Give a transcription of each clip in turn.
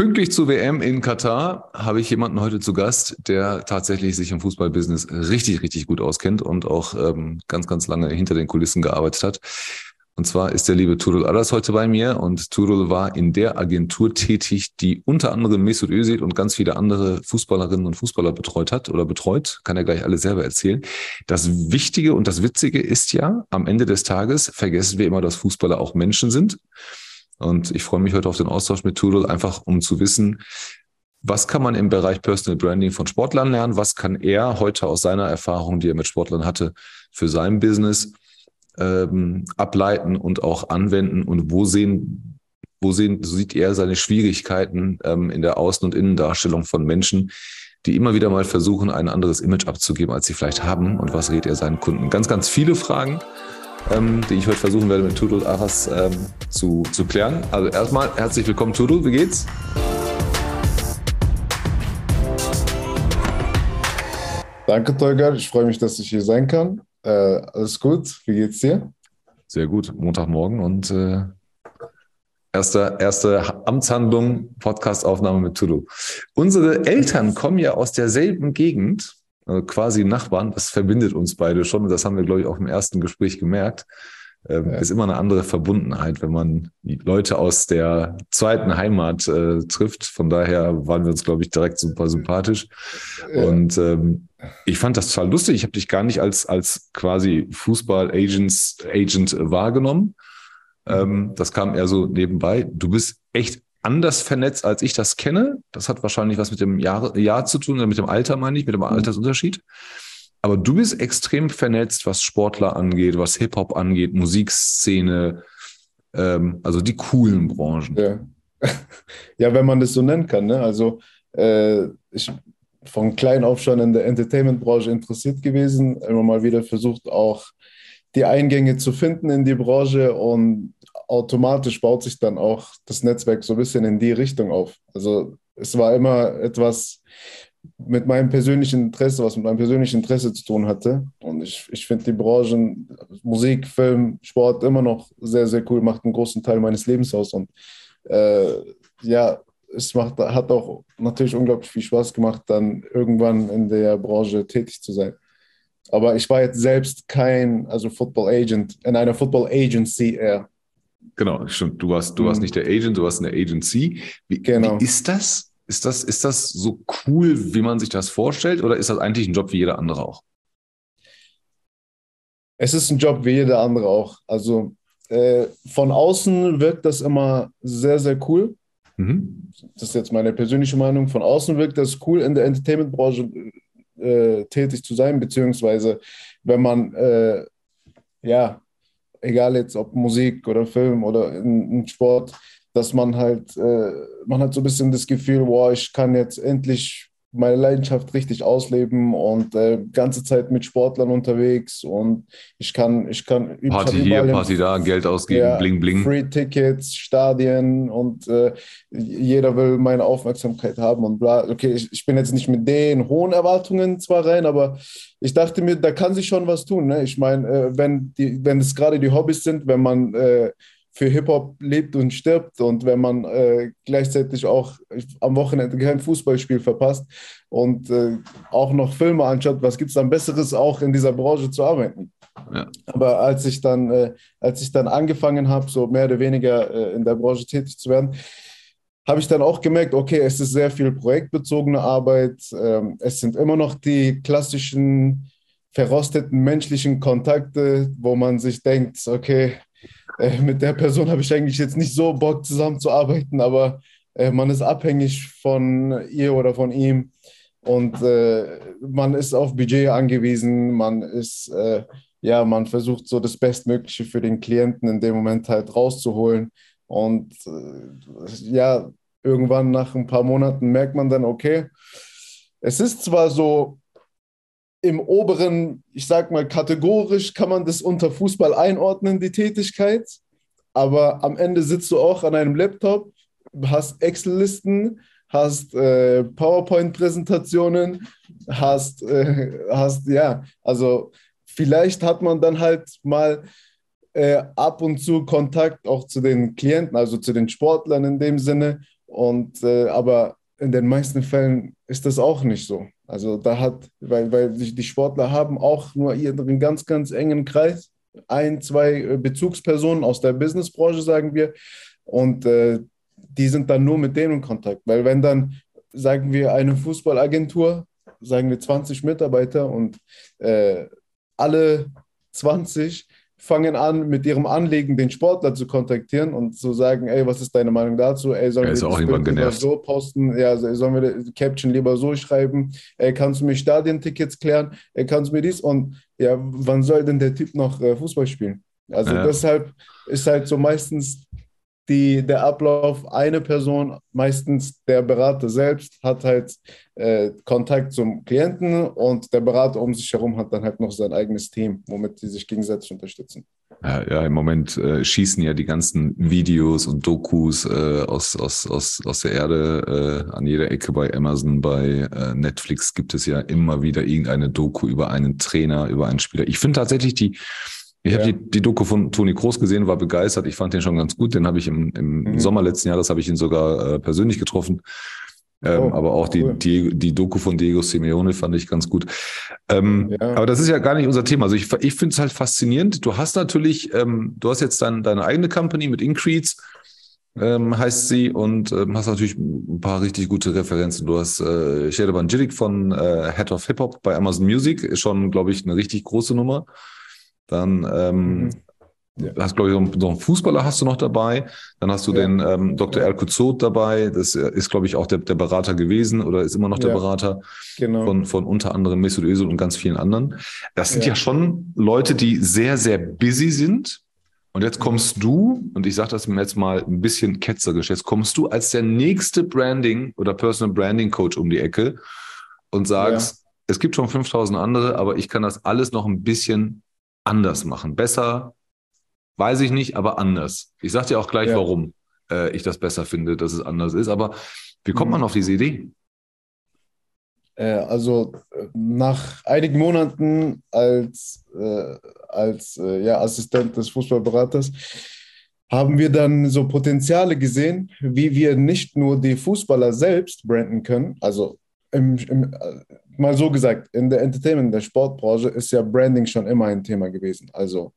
Pünktlich zur WM in Katar habe ich jemanden heute zu Gast, der tatsächlich sich im Fußballbusiness richtig, richtig gut auskennt und auch ähm, ganz, ganz lange hinter den Kulissen gearbeitet hat. Und zwar ist der liebe Turul Aras heute bei mir und Turul war in der Agentur tätig, die unter anderem Mesut Özil und ganz viele andere Fußballerinnen und Fußballer betreut hat oder betreut. Kann er gleich alles selber erzählen. Das Wichtige und das Witzige ist ja, am Ende des Tages vergessen wir immer, dass Fußballer auch Menschen sind. Und ich freue mich heute auf den Austausch mit Tudor, einfach um zu wissen, was kann man im Bereich Personal Branding von Sportlern lernen? Was kann er heute aus seiner Erfahrung, die er mit Sportlern hatte, für sein Business ähm, ableiten und auch anwenden? Und wo sehen, wo sehen, sieht er seine Schwierigkeiten ähm, in der Außen- und Innendarstellung von Menschen, die immer wieder mal versuchen, ein anderes Image abzugeben, als sie vielleicht haben? Und was rät er seinen Kunden? Ganz, ganz viele Fragen ähm, die ich heute versuchen werde mit Tudul Aras ähm, zu, zu klären. Also erstmal herzlich willkommen, Tudul, wie geht's? Danke, Tolga. Ich freue mich, dass ich hier sein kann. Äh, alles gut. Wie geht's dir? Sehr gut. Montagmorgen und äh, erste, erste Amtshandlung, Podcastaufnahme mit Tudu. Unsere Eltern kommen ja aus derselben Gegend äh, quasi Nachbarn. Das verbindet uns beide schon. Und das haben wir, glaube ich, auch im ersten Gespräch gemerkt. Ähm, ja. Ist immer eine andere Verbundenheit, wenn man Leute aus der zweiten Heimat äh, trifft. Von daher waren wir uns, glaube ich, direkt super sympathisch. Ja. Und ähm, ich fand das total lustig. Ich habe dich gar nicht als, als quasi Fußball-Agent Agent wahrgenommen. Ähm, das kam eher so nebenbei. Du bist echt anders vernetzt, als ich das kenne. Das hat wahrscheinlich was mit dem Jahr, Jahr zu tun, oder mit dem Alter, meine ich, mit dem mhm. Altersunterschied. Aber du bist extrem vernetzt, was Sportler angeht, was Hip-Hop angeht, Musikszene, ähm, also die coolen Branchen. Ja. ja, wenn man das so nennen kann. Ne? Also äh, ich von klein auf schon in der Entertainment-Branche interessiert gewesen, immer mal wieder versucht auch die Eingänge zu finden in die Branche und automatisch baut sich dann auch das Netzwerk so ein bisschen in die Richtung auf. Also es war immer etwas mit meinem persönlichen Interesse, was mit meinem persönlichen Interesse zu tun hatte. Und ich, ich finde die Branchen Musik, Film, Sport immer noch sehr, sehr cool, macht einen großen Teil meines Lebens aus. Und äh, ja, es macht, hat auch natürlich unglaublich viel Spaß gemacht, dann irgendwann in der Branche tätig zu sein. Aber ich war jetzt selbst kein, also Football Agent, in einer Football Agency eher. Genau, stimmt. Du warst, du warst mhm. nicht der Agent, du warst eine Agency. Wie, genau. wie ist das? Ist das? Ist das so cool, wie man sich das vorstellt, oder ist das eigentlich ein Job wie jeder andere auch? Es ist ein Job wie jeder andere auch. Also äh, von außen wirkt das immer sehr, sehr cool. Mhm. Das ist jetzt meine persönliche Meinung. Von außen wirkt das cool, in der Entertainment-Branche äh, tätig zu sein, beziehungsweise wenn man äh, ja egal jetzt ob Musik oder Film oder in, in Sport, dass man halt, äh, man hat so ein bisschen das Gefühl, wow, ich kann jetzt endlich meine Leidenschaft richtig ausleben und äh, ganze Zeit mit Sportlern unterwegs und ich kann, ich kann Party hier, Party da, Geld ausgeben, ja, bling bling. Free Tickets, Stadien und äh, jeder will meine Aufmerksamkeit haben und bla. Okay, ich, ich bin jetzt nicht mit den hohen Erwartungen zwar rein, aber ich dachte mir, da kann sich schon was tun. Ne? Ich meine, äh, wenn, die, wenn es gerade die Hobbys sind, wenn man äh, für Hip-Hop lebt und stirbt und wenn man äh, gleichzeitig auch am Wochenende kein Fußballspiel verpasst und äh, auch noch Filme anschaut, was gibt es dann Besseres, auch in dieser Branche zu arbeiten? Ja. Aber als ich dann, äh, als ich dann angefangen habe, so mehr oder weniger äh, in der Branche tätig zu werden, habe ich dann auch gemerkt, okay, es ist sehr viel projektbezogene Arbeit, ähm, es sind immer noch die klassischen verrosteten menschlichen Kontakte, wo man sich denkt, okay, äh, mit der Person habe ich eigentlich jetzt nicht so Bock zusammenzuarbeiten, aber äh, man ist abhängig von ihr oder von ihm und äh, man ist auf Budget angewiesen, man ist, äh, ja, man versucht so das Bestmögliche für den Klienten in dem Moment halt rauszuholen und äh, ja, irgendwann nach ein paar Monaten merkt man dann, okay, es ist zwar so im oberen, ich sag mal, kategorisch kann man das unter Fußball einordnen, die Tätigkeit. Aber am Ende sitzt du auch an einem Laptop, hast Excel-Listen, hast äh, PowerPoint-Präsentationen, hast, äh, hast, ja, also vielleicht hat man dann halt mal äh, ab und zu Kontakt auch zu den Klienten, also zu den Sportlern in dem Sinne Und äh, aber in den meisten Fällen ist das auch nicht so. Also da hat, weil, weil die Sportler haben auch nur ihren ganz, ganz engen Kreis, ein, zwei äh, Bezugspersonen aus der Businessbranche, sagen wir. Und äh, die sind dann nur mit denen in Kontakt. Weil wenn dann, sagen wir, eine Fußballagentur, sagen wir 20 Mitarbeiter und äh, alle 20 fangen an, mit ihrem Anliegen den Sportler zu kontaktieren und zu sagen, ey, was ist deine Meinung dazu? Ey, sollen wir das Bild lieber so posten? Ja, sollen wir die Caption lieber so schreiben? Ey, kannst du mir Stadientickets klären? Ey, kannst du mir dies? Und ja, wann soll denn der Typ noch äh, Fußball spielen? Also ja. deshalb ist halt so meistens die, der Ablauf, eine Person, meistens der Berater selbst, hat halt äh, Kontakt zum Klienten und der Berater um sich herum hat dann halt noch sein eigenes Team, womit sie sich gegenseitig unterstützen. Ja, ja im Moment äh, schießen ja die ganzen Videos und Dokus äh, aus, aus, aus, aus der Erde äh, an jeder Ecke bei Amazon, bei äh, Netflix gibt es ja immer wieder irgendeine Doku über einen Trainer, über einen Spieler. Ich finde tatsächlich die ich ja. habe die, die Doku von Toni Kroos gesehen, war begeistert. Ich fand den schon ganz gut. Den habe ich im, im mhm. Sommer letzten Jahres habe ich ihn sogar äh, persönlich getroffen. Ähm, oh, aber auch cool. die, die, die Doku von Diego Simeone fand ich ganz gut. Ähm, ja. Aber das ist ja gar nicht unser Thema. Also ich, ich finde es halt faszinierend. Du hast natürlich, ähm, du hast jetzt dein, deine eigene Company mit Increase, ähm, heißt sie, und ähm, hast natürlich ein paar richtig gute Referenzen. Du hast äh, Shadaban Jidik von äh, Head of Hip Hop bei Amazon Music, ist schon, glaube ich, eine richtig große Nummer. Dann ähm, mhm. ja. hast, glaube ich, noch einen Fußballer hast du noch dabei. Dann hast du ja. den ähm, Dr. El Kuzot dabei. Das ist, glaube ich, auch der, der Berater gewesen oder ist immer noch der ja. Berater genau. von, von unter anderem Mesut Özil und ganz vielen anderen. Das sind ja, schon Leute, die sehr, sehr busy sind. Und jetzt kommst du, und ich sage das jetzt mal ein bisschen ketzerisch, jetzt kommst du als der nächste Branding oder Personal Branding Coach um die Ecke und sagst, es gibt schon 5000 andere, aber ich kann das alles noch ein bisschen anders machen. Besser, weiß ich nicht, aber anders. Ich sage dir auch gleich, ja. warum äh, ich das besser finde, dass es anders ist. Aber wie kommt man mhm. auf diese Idee? Äh, also nach einigen Monaten als, äh, als äh, ja, Assistent des Fußballberaters haben wir dann so Potenziale gesehen, wie wir nicht nur die Fußballer selbst branden können, also im, im, mal so gesagt, in der Entertainment, in der Sportbranche ist ja Branding schon immer ein Thema gewesen. Also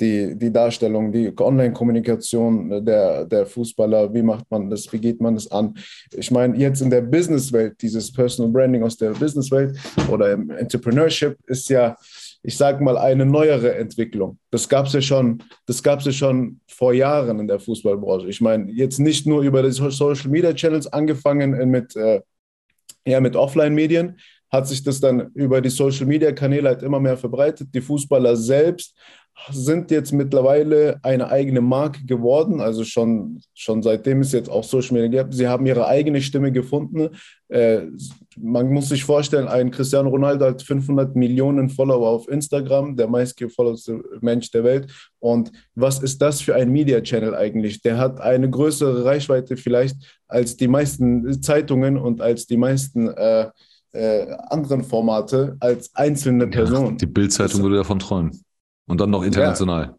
die, die Darstellung, die Online-Kommunikation der, der Fußballer, wie macht man das, wie geht man das an? Ich meine, jetzt in der Businesswelt, dieses Personal Branding aus der Businesswelt oder im Entrepreneurship ist ja, ich sage mal, eine neuere Entwicklung. Das gab es ja schon, ja schon vor Jahren in der Fußballbranche. Ich meine, jetzt nicht nur über die Social Media Channels angefangen mit äh, ja, mit Offline-Medien hat sich das dann über die Social-Media-Kanäle halt immer mehr verbreitet. Die Fußballer selbst sind jetzt mittlerweile eine eigene Marke geworden, also schon, schon seitdem es jetzt auch Social Media gibt. Sie haben ihre eigene Stimme gefunden. Äh, man muss sich vorstellen, ein Cristiano Ronaldo hat 500 Millionen Follower auf Instagram, der meistgefollowte Mensch der Welt. Und was ist das für ein Media-Channel eigentlich? Der hat eine größere Reichweite vielleicht als die meisten Zeitungen und als die meisten äh, äh, anderen Formate als einzelne Person. Ja, die Bildzeitung würde davon träumen. Und dann noch international.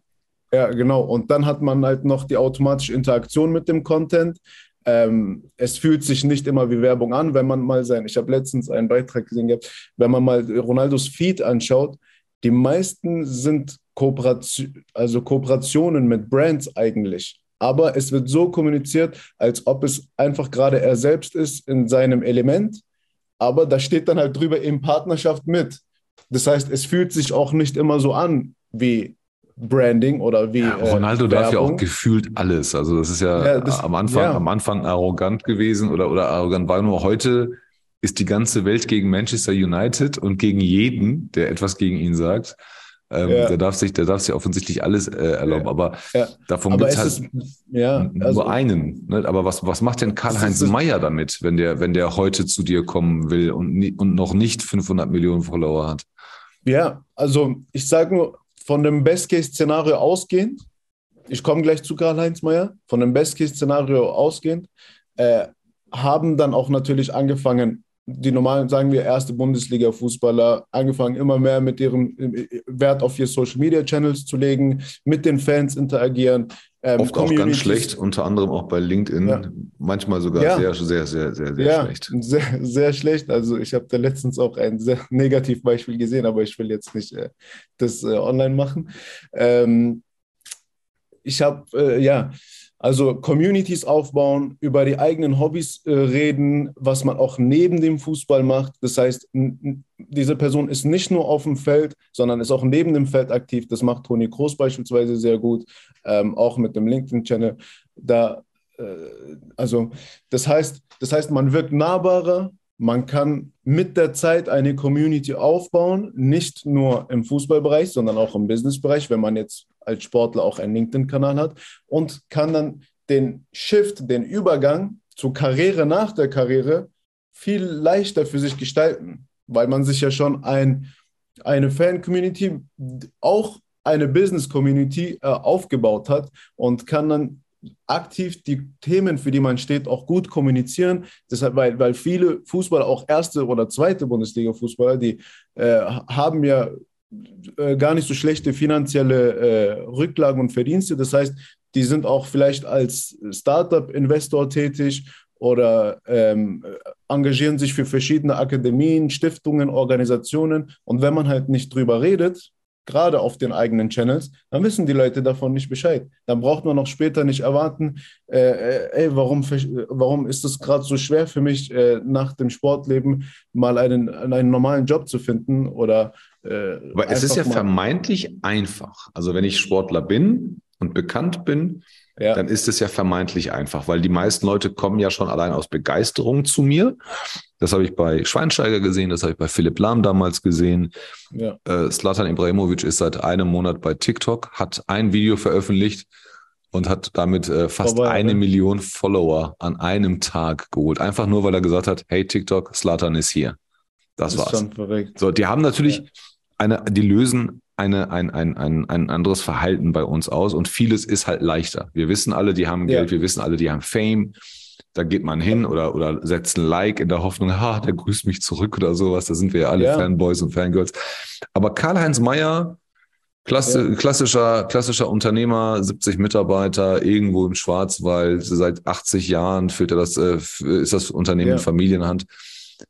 Ja. ja, genau. Und dann hat man halt noch die automatische Interaktion mit dem Content. Ähm, es fühlt sich nicht immer wie Werbung an, wenn man mal sein, ich habe letztens einen Beitrag gesehen gehabt, wenn man mal Ronaldos Feed anschaut, die meisten sind Kooperation, also Kooperationen mit Brands eigentlich. Aber es wird so kommuniziert, als ob es einfach gerade er selbst ist in seinem Element. Aber da steht dann halt drüber in Partnerschaft mit. Das heißt, es fühlt sich auch nicht immer so an, wie Branding oder wie. Ja, Ronaldo äh, darf ja auch gefühlt alles. Also das ist ja, ja das, am, Anfang, ja. am Anfang arrogant gewesen oder, oder arrogant war nur heute ist die ganze Welt gegen Manchester United und gegen jeden, der etwas gegen ihn sagt. Ähm, der, darf sich, der darf sich offensichtlich alles äh, erlauben, aber davon gibt halt es ja, nur also, einen. Ne? Aber was, was macht denn Karl-Heinz Meyer damit, wenn der, wenn der heute zu dir kommen will und, und noch nicht 500 Millionen Follower hat? Ja, also ich sage nur, von dem Best-Case-Szenario ausgehend, ich komme gleich zu Karl-Heinz Meyer, von dem Best-Case-Szenario ausgehend, äh, haben dann auch natürlich angefangen, die normalen, sagen wir, erste Bundesliga-Fußballer, angefangen immer mehr mit ihrem Wert auf ihr Social-Media-Channels zu legen, mit den Fans interagieren, Ähm, Oft auch ganz schlecht, unter anderem auch bei LinkedIn. Ja. Manchmal sogar ja. sehr, sehr, sehr, sehr, sehr ja, schlecht. Sehr, sehr schlecht. Also ich habe da letztens auch ein sehr Negativbeispiel gesehen, aber ich will jetzt nicht äh, das äh, online machen. Ähm, ich habe, äh, ja, also Communities aufbauen, über die eigenen Hobbys äh, reden, was man auch neben dem Fußball macht. Das heißt, diese Person ist nicht nur auf dem Feld, sondern ist auch neben dem Feld aktiv. Das macht Toni Kroos beispielsweise sehr gut, ähm, auch mit dem LinkedIn-Channel. Da, äh, also das heißt, das heißt, man wirkt nahbarer, man kann mit der Zeit eine Community aufbauen, nicht nur im Fußballbereich, sondern auch im Businessbereich, wenn man jetzt als Sportler auch einen LinkedIn-Kanal hat und kann dann den Shift, den Übergang zur Karriere nach der Karriere viel leichter für sich gestalten, weil man sich ja schon ein, eine Fan-Community, auch eine Business-Community äh, aufgebaut hat und kann dann aktiv die Themen, für die man steht, auch gut kommunizieren. Deshalb, weil, weil viele Fußballer, auch erste oder zweite Bundesliga-Fußballer, die äh, haben ja äh, gar nicht so schlechte finanzielle äh, Rücklagen und Verdienste. Das heißt, die sind auch vielleicht als Startup-Investor tätig oder ähm, engagieren sich für verschiedene Akademien, Stiftungen, Organisationen. Und wenn man halt nicht drüber redet, gerade auf den eigenen Channels, dann wissen die Leute davon nicht Bescheid. Dann braucht man auch später nicht erwarten, äh, äh ey, warum, warum ist es gerade so schwer für mich, äh, nach dem Sportleben mal einen, einen normalen Job zu finden oder äh, Aber es ist ja vermeintlich einfach. Also wenn ich Sportler bin und bekannt bin, ja. dann ist es ja vermeintlich einfach, weil die meisten Leute kommen ja schon allein aus Begeisterung zu mir. Das habe ich bei Schweinsteiger gesehen, das habe ich bei Philipp Lahm damals gesehen. Ja. Äh, Slatan Ibrahimovic ist seit einem Monat bei TikTok, hat ein Video veröffentlicht und hat damit äh, fast Vorbei, eine ne? Million Follower an einem Tag geholt. Einfach nur, weil er gesagt hat, hey TikTok, Slatan ist hier. Das, das war's. So, die haben natürlich eine, die lösen eine, ein, ein, ein, ein anderes Verhalten bei uns aus und vieles ist halt leichter. Wir wissen alle, die haben Geld, ja. wir wissen alle, die haben Fame. Da geht man hin oder, oder setzt ein Like in der Hoffnung, ha, der grüßt mich zurück oder sowas. Da sind wir ja alle ja. Fanboys und Fangirls. Aber Karl-Heinz Meyer, Klasse, ja. klassischer, klassischer Unternehmer, 70 Mitarbeiter, irgendwo im Schwarzwald, seit 80 Jahren führt er das, äh, ist das Unternehmen in Familienhand.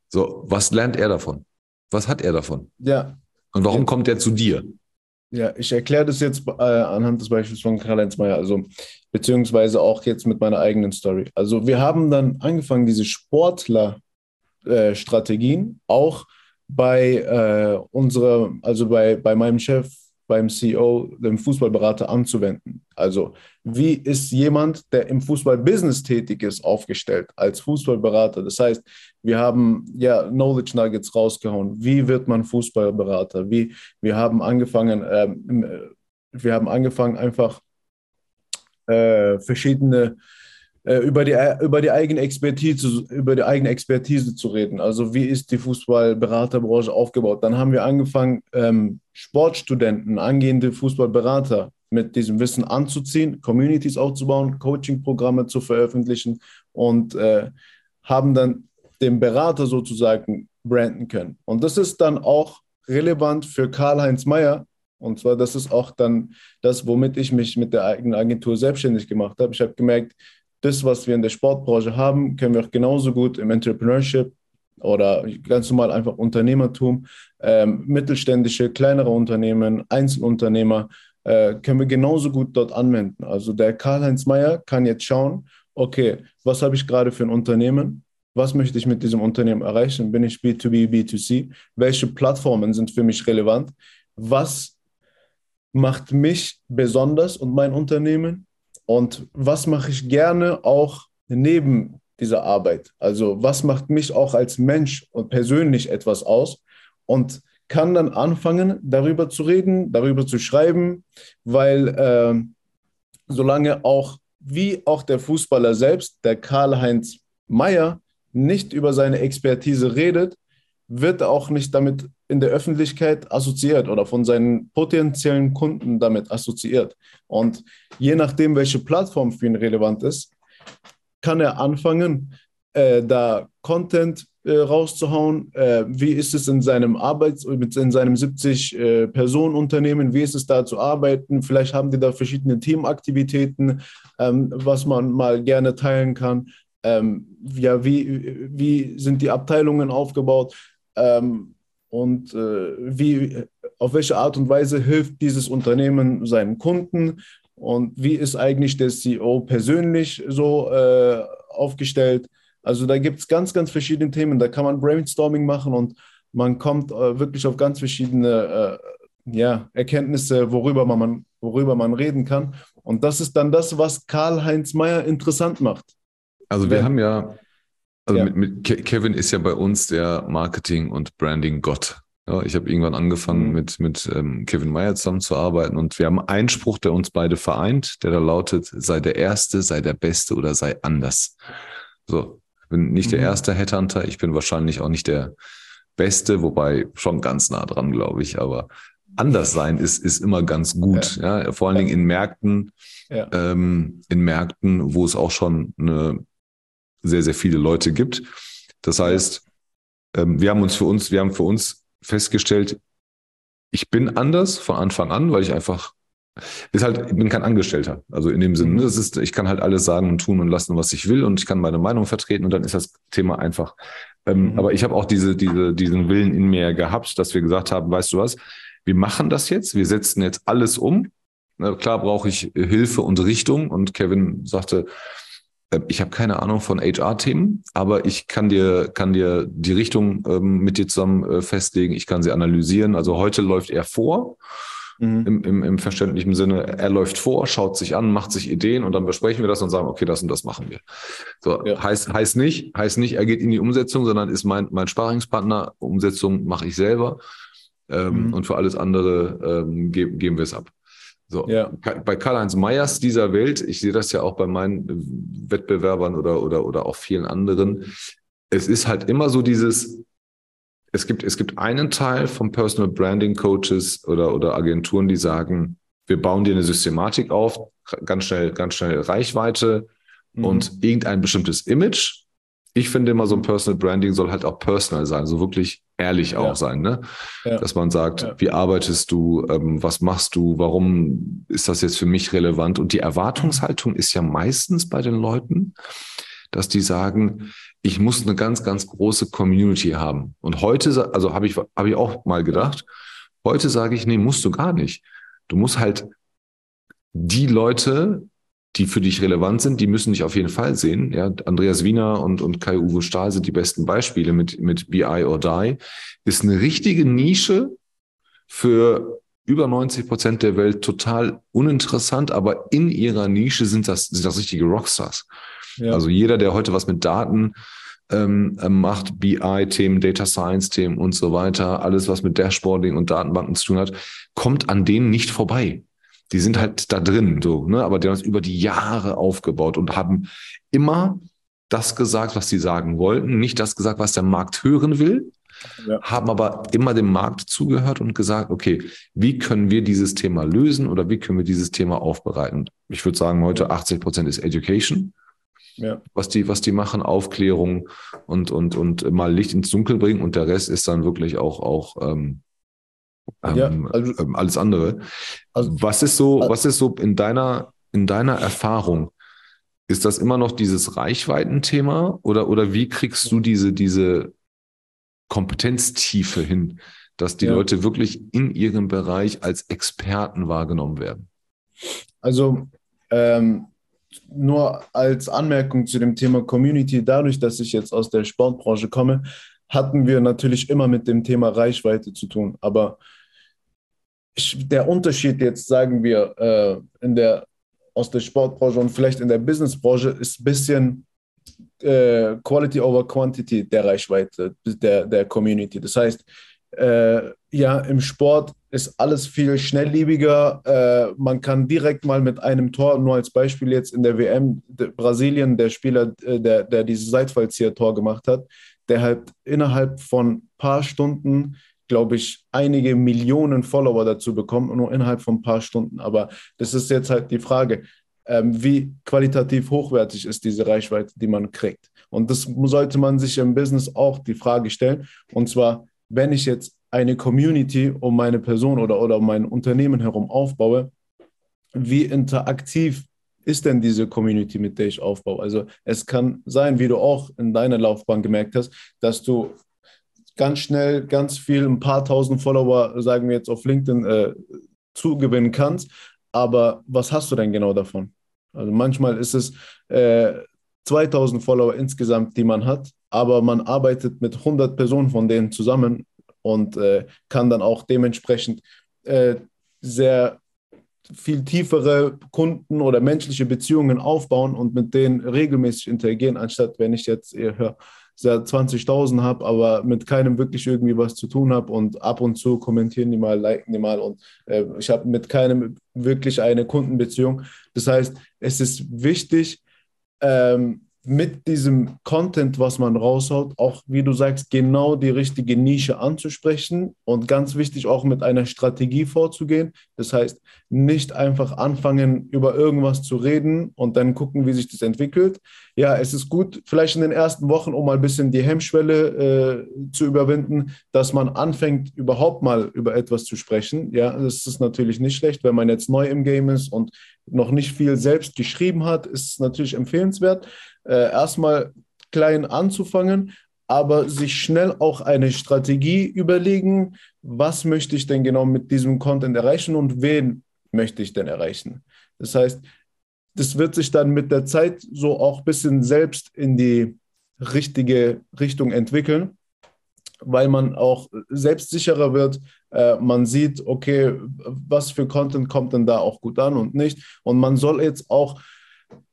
So, was lernt er davon? Was hat er davon? Ja. Und warum kommt er zu dir? Ja, ich erkläre das jetzt äh, anhand des Beispiels von Karl-Heinz Meyer, also beziehungsweise auch jetzt mit meiner eigenen Story. Also wir haben dann angefangen, diese Sportler-Strategien äh, auch bei äh, unserer, also bei, bei meinem Chef beim CEO, dem Fußballberater anzuwenden. Also wie ist jemand, der im Fußballbusiness tätig ist, aufgestellt als Fußballberater? Das heißt, wir haben ja Knowledge Nuggets rausgehauen. Wie wird man Fußballberater? Wie wir haben angefangen, ähm, wir haben angefangen einfach äh, verschiedene äh, über die, über die eigene Expertise, über die eigene Expertise zu reden. Also wie ist die Fußballberaterbranche aufgebaut? Dann haben wir angefangen, ähm, Sportstudenten, angehende Fußballberater mit diesem Wissen anzuziehen, Communities aufzubauen, Coaching-Programme zu veröffentlichen und äh, haben dann den Berater sozusagen branden können. Und das ist dann auch relevant für Karl-Heinz Meyer. Und zwar, das ist auch dann das, womit ich mich mit der eigenen Agentur selbstständig gemacht habe. Ich habe gemerkt, das, was wir in der Sportbranche haben, können wir auch genauso gut im Entrepreneurship oder ganz normal einfach Unternehmertum, ähm, mittelständische, kleinere Unternehmen, Einzelunternehmer, äh, können wir genauso gut dort anwenden. Also der Karl-Heinz Meyer kann jetzt schauen, okay, was habe ich gerade für ein Unternehmen? Was möchte ich mit diesem Unternehmen erreichen? Bin ich B2B, B2C? Welche Plattformen sind für mich relevant? Was macht mich besonders und mein Unternehmen? Und was mache ich gerne auch neben dieser Arbeit? Also was macht mich auch als Mensch und persönlich etwas aus? Und kann dann anfangen, darüber zu reden, darüber zu schreiben, weil äh, solange auch, wie auch der Fußballer selbst, der Karl-Heinz Meyer, nicht über seine Expertise redet, wird auch nicht damit in der Öffentlichkeit assoziiert oder von seinen potenziellen Kunden damit assoziiert. Und je nachdem, welche Plattform für ihn relevant ist, kann er anfangen, äh, da Content äh, rauszuhauen? Äh, wie ist es in seinem Arbeits-, in seinem 70-Personen-Unternehmen? Äh, wie ist es da zu arbeiten? Vielleicht haben die da verschiedene Teamaktivitäten, ähm, was man mal gerne teilen kann. Ähm, ja, wie, wie sind die Abteilungen aufgebaut? Ähm, und äh, wie, auf welche Art und Weise hilft dieses Unternehmen seinen Kunden? Und wie ist eigentlich der CEO persönlich so äh, aufgestellt? Also da gibt es ganz, ganz verschiedene Themen. Da kann man Brainstorming machen und man kommt äh, wirklich auf ganz verschiedene äh, ja, Erkenntnisse, worüber man, worüber man reden kann. Und das ist dann das, was Karl-Heinz Mayer interessant macht. Also wir Wenn, haben ja, also ja. Mit, mit, Kevin ist ja bei uns der Marketing- und Branding-Gott. Ja, ich habe irgendwann angefangen, mhm. mit, mit ähm, Kevin Mayer zusammenzuarbeiten und wir haben einen Spruch, der uns beide vereint, der da lautet, sei der Erste, sei der Beste oder sei anders. So, bin nicht mhm. der erste Headhunter, ich bin wahrscheinlich auch nicht der Beste, wobei schon ganz nah dran, glaube ich, aber anders sein ist, ist immer ganz gut. Ja. ja vor allen Dingen in Märkten, ja. ähm, in Märkten, wo es auch schon eine, sehr, sehr viele Leute gibt. Das heißt, ähm, wir haben uns für uns, wir haben für uns festgestellt, ich bin anders von Anfang an, weil ich einfach ist halt, ich bin kein Angestellter. Also in dem Sinne, mhm. das ist, ich kann halt alles sagen und tun und lassen, was ich will und ich kann meine Meinung vertreten und dann ist das Thema einfach. Ähm, mhm. Aber ich habe auch diese, diese, diesen Willen in mir gehabt, dass wir gesagt haben, weißt du was, wir machen das jetzt, wir setzen jetzt alles um. Na, klar brauche ich Hilfe und Richtung und Kevin sagte, ich habe keine Ahnung von HR-Themen, aber ich kann dir, kann dir die Richtung ähm, mit dir zusammen äh, festlegen. Ich kann sie analysieren. Also heute läuft er vor mhm. im, im, im verständlichen Sinne. Er läuft vor, schaut sich an, macht sich Ideen und dann besprechen wir das und sagen, okay, das und das machen wir. So, ja. heißt, heißt nicht, heißt nicht, er geht in die Umsetzung, sondern ist mein, mein Sparingspartner. Umsetzung mache ich selber. Ähm, mhm. Und für alles andere ähm, ge geben wir es ab. So, ja. bei Karl-Heinz Meyers dieser Welt, ich sehe das ja auch bei meinen Wettbewerbern oder, oder, oder auch vielen anderen, es ist halt immer so dieses, es gibt, es gibt einen Teil von Personal Branding Coaches oder, oder Agenturen, die sagen, wir bauen dir eine Systematik auf, ganz schnell, ganz schnell Reichweite mhm. und irgendein bestimmtes Image. Ich finde immer so ein Personal Branding soll halt auch personal sein, so wirklich ehrlich auch ja. sein, ne? Ja. Dass man sagt, ja. wie arbeitest du, ähm, was machst du, warum ist das jetzt für mich relevant? Und die Erwartungshaltung ist ja meistens bei den Leuten, dass die sagen, ich muss eine ganz, ganz große Community haben. Und heute, also habe ich, habe ich auch mal gedacht, heute sage ich, nee, musst du gar nicht. Du musst halt die Leute, die für dich relevant sind, die müssen dich auf jeden Fall sehen. Ja, Andreas Wiener und, und Kai-Uwe Stahl sind die besten Beispiele mit, mit BI or Die. Ist eine richtige Nische für über 90 Prozent der Welt total uninteressant, aber in ihrer Nische sind das, sind das richtige Rockstars. Ja. Also jeder, der heute was mit Daten ähm, macht, BI-Themen, Data Science-Themen und so weiter, alles, was mit Dashboarding und Datenbanken zu tun hat, kommt an denen nicht vorbei. Die sind halt da drin, so, ne? Aber die haben es über die Jahre aufgebaut und haben immer das gesagt, was sie sagen wollten, nicht das gesagt, was der Markt hören will, ja. haben aber immer dem Markt zugehört und gesagt, okay, wie können wir dieses Thema lösen oder wie können wir dieses Thema aufbereiten? Ich würde sagen, heute 80 Prozent ist Education ja. was, die, was die machen, Aufklärung und, und, und mal Licht ins Dunkel bringen und der Rest ist dann wirklich auch, auch ähm, ja, ähm, also, ähm, alles andere. Also, was ist so, was ist so in deiner, in deiner Erfahrung? Ist das immer noch dieses Reichweitenthema oder, oder wie kriegst du diese, diese Kompetenztiefe hin, dass die ja. Leute wirklich in ihrem Bereich als Experten wahrgenommen werden? Also ähm, nur als Anmerkung zu dem Thema Community, dadurch, dass ich jetzt aus der Sportbranche komme, hatten wir natürlich immer mit dem Thema Reichweite zu tun. Aber der Unterschied jetzt, sagen wir, äh, in der, aus der Sportbranche und vielleicht in der Businessbranche ist ein bisschen äh, Quality over Quantity der Reichweite der, der Community. Das heißt, äh, ja, im Sport ist alles viel schnelllebiger. Äh, man kann direkt mal mit einem Tor, nur als Beispiel jetzt in der WM, de, Brasilien, der Spieler, äh, der, der dieses Seitfallzieher-Tor gemacht hat, der halt innerhalb von ein paar Stunden, glaube ich, einige Millionen Follower dazu bekommt, nur innerhalb von ein paar Stunden. Aber das ist jetzt halt die Frage, ähm, wie qualitativ hochwertig ist diese Reichweite, die man kriegt. Und das sollte man sich im Business auch die Frage stellen. Und zwar, wenn ich jetzt eine Community um meine Person oder, oder um mein Unternehmen herum aufbaue, wie interaktiv ist denn diese Community, mit der ich aufbaue? Also es kann sein, wie du auch in deiner Laufbahn gemerkt hast, dass du ganz schnell ganz viel, ein paar tausend Follower, sagen wir jetzt auf LinkedIn, äh, zugewinnen kannst. Aber was hast du denn genau davon? Also manchmal ist es äh, 2000 Follower insgesamt, die man hat, aber man arbeitet mit 100 Personen von denen zusammen und äh, kann dann auch dementsprechend äh, sehr viel tiefere Kunden oder menschliche Beziehungen aufbauen und mit denen regelmäßig interagieren, anstatt wenn ich jetzt eher 20.000 habe, aber mit keinem wirklich irgendwie was zu tun habe und ab und zu kommentieren die mal, liken die mal und äh, ich habe mit keinem wirklich eine Kundenbeziehung. Das heißt, es ist wichtig, ähm, mit diesem Content, was man raushaut, auch, wie du sagst, genau die richtige Nische anzusprechen und ganz wichtig auch mit einer Strategie vorzugehen. Das heißt, nicht einfach anfangen, über irgendwas zu reden und dann gucken, wie sich das entwickelt. Ja, es ist gut, vielleicht in den ersten Wochen, um mal ein bisschen die Hemmschwelle äh, zu überwinden, dass man anfängt, überhaupt mal über etwas zu sprechen. Ja, das ist natürlich nicht schlecht, wenn man jetzt neu im Game ist und noch nicht viel selbst geschrieben hat, ist natürlich empfehlenswert äh, erstmal klein anzufangen, aber sich schnell auch eine Strategie überlegen, was möchte ich denn genau mit diesem Content erreichen und wen möchte ich denn erreichen. Das heißt, das wird sich dann mit der Zeit so auch ein bisschen selbst in die richtige Richtung entwickeln, weil man auch selbstsicherer wird. Äh, man sieht, okay, was für Content kommt denn da auch gut an und nicht. Und man soll jetzt auch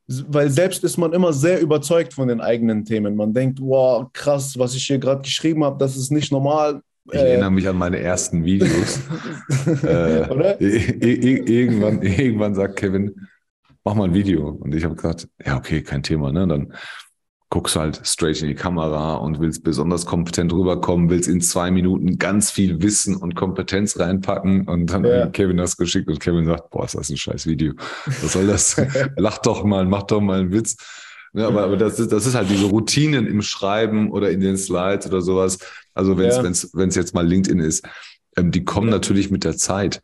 weil selbst ist man immer sehr überzeugt von den eigenen Themen. Man denkt, wow, krass, was ich hier gerade geschrieben habe, das ist nicht normal. Ich äh, erinnere mich an meine ersten Videos. äh, Oder? irgendwann, irgendwann sagt Kevin, mach mal ein Video. Und ich habe gesagt, ja, okay, kein Thema. Ne? Und dann guckst halt straight in die Kamera und willst besonders kompetent rüberkommen, willst in zwei Minuten ganz viel Wissen und Kompetenz reinpacken und dann ja. Kevin das geschickt und Kevin sagt, boah, ist das ein scheiß Video. Was soll das? Lach doch mal, mach doch mal einen Witz. Ja, aber, aber das ist, das ist halt diese Routinen im Schreiben oder in den Slides oder sowas. Also wenn es ja. wenn's, wenn's jetzt mal LinkedIn ist, ähm, die kommen ja. natürlich mit der Zeit.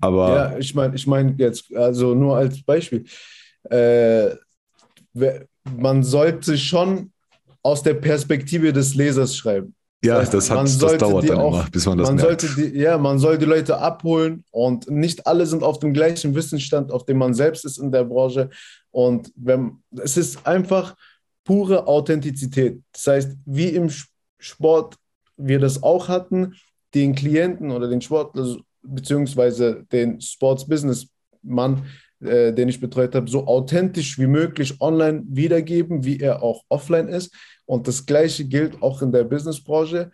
Aber ja, ich meine, ich meine jetzt, also nur als Beispiel. Äh, man sollte schon aus der Perspektive des Lesers schreiben. Ja, das, hat, das dauert dann auch, immer, bis man das man merkt. Sollte die, ja, man soll die Leute abholen und nicht alle sind auf dem gleichen Wissensstand, auf dem man selbst ist in der Branche. Und wenn, es ist einfach pure Authentizität. Das heißt, wie im Sport wir das auch hatten, den Klienten oder den Sportler beziehungsweise den Sports-Business-Mann äh, den ich betreut habe, so authentisch wie möglich online wiedergeben, wie er auch offline ist. Und das Gleiche gilt auch in der Businessbranche,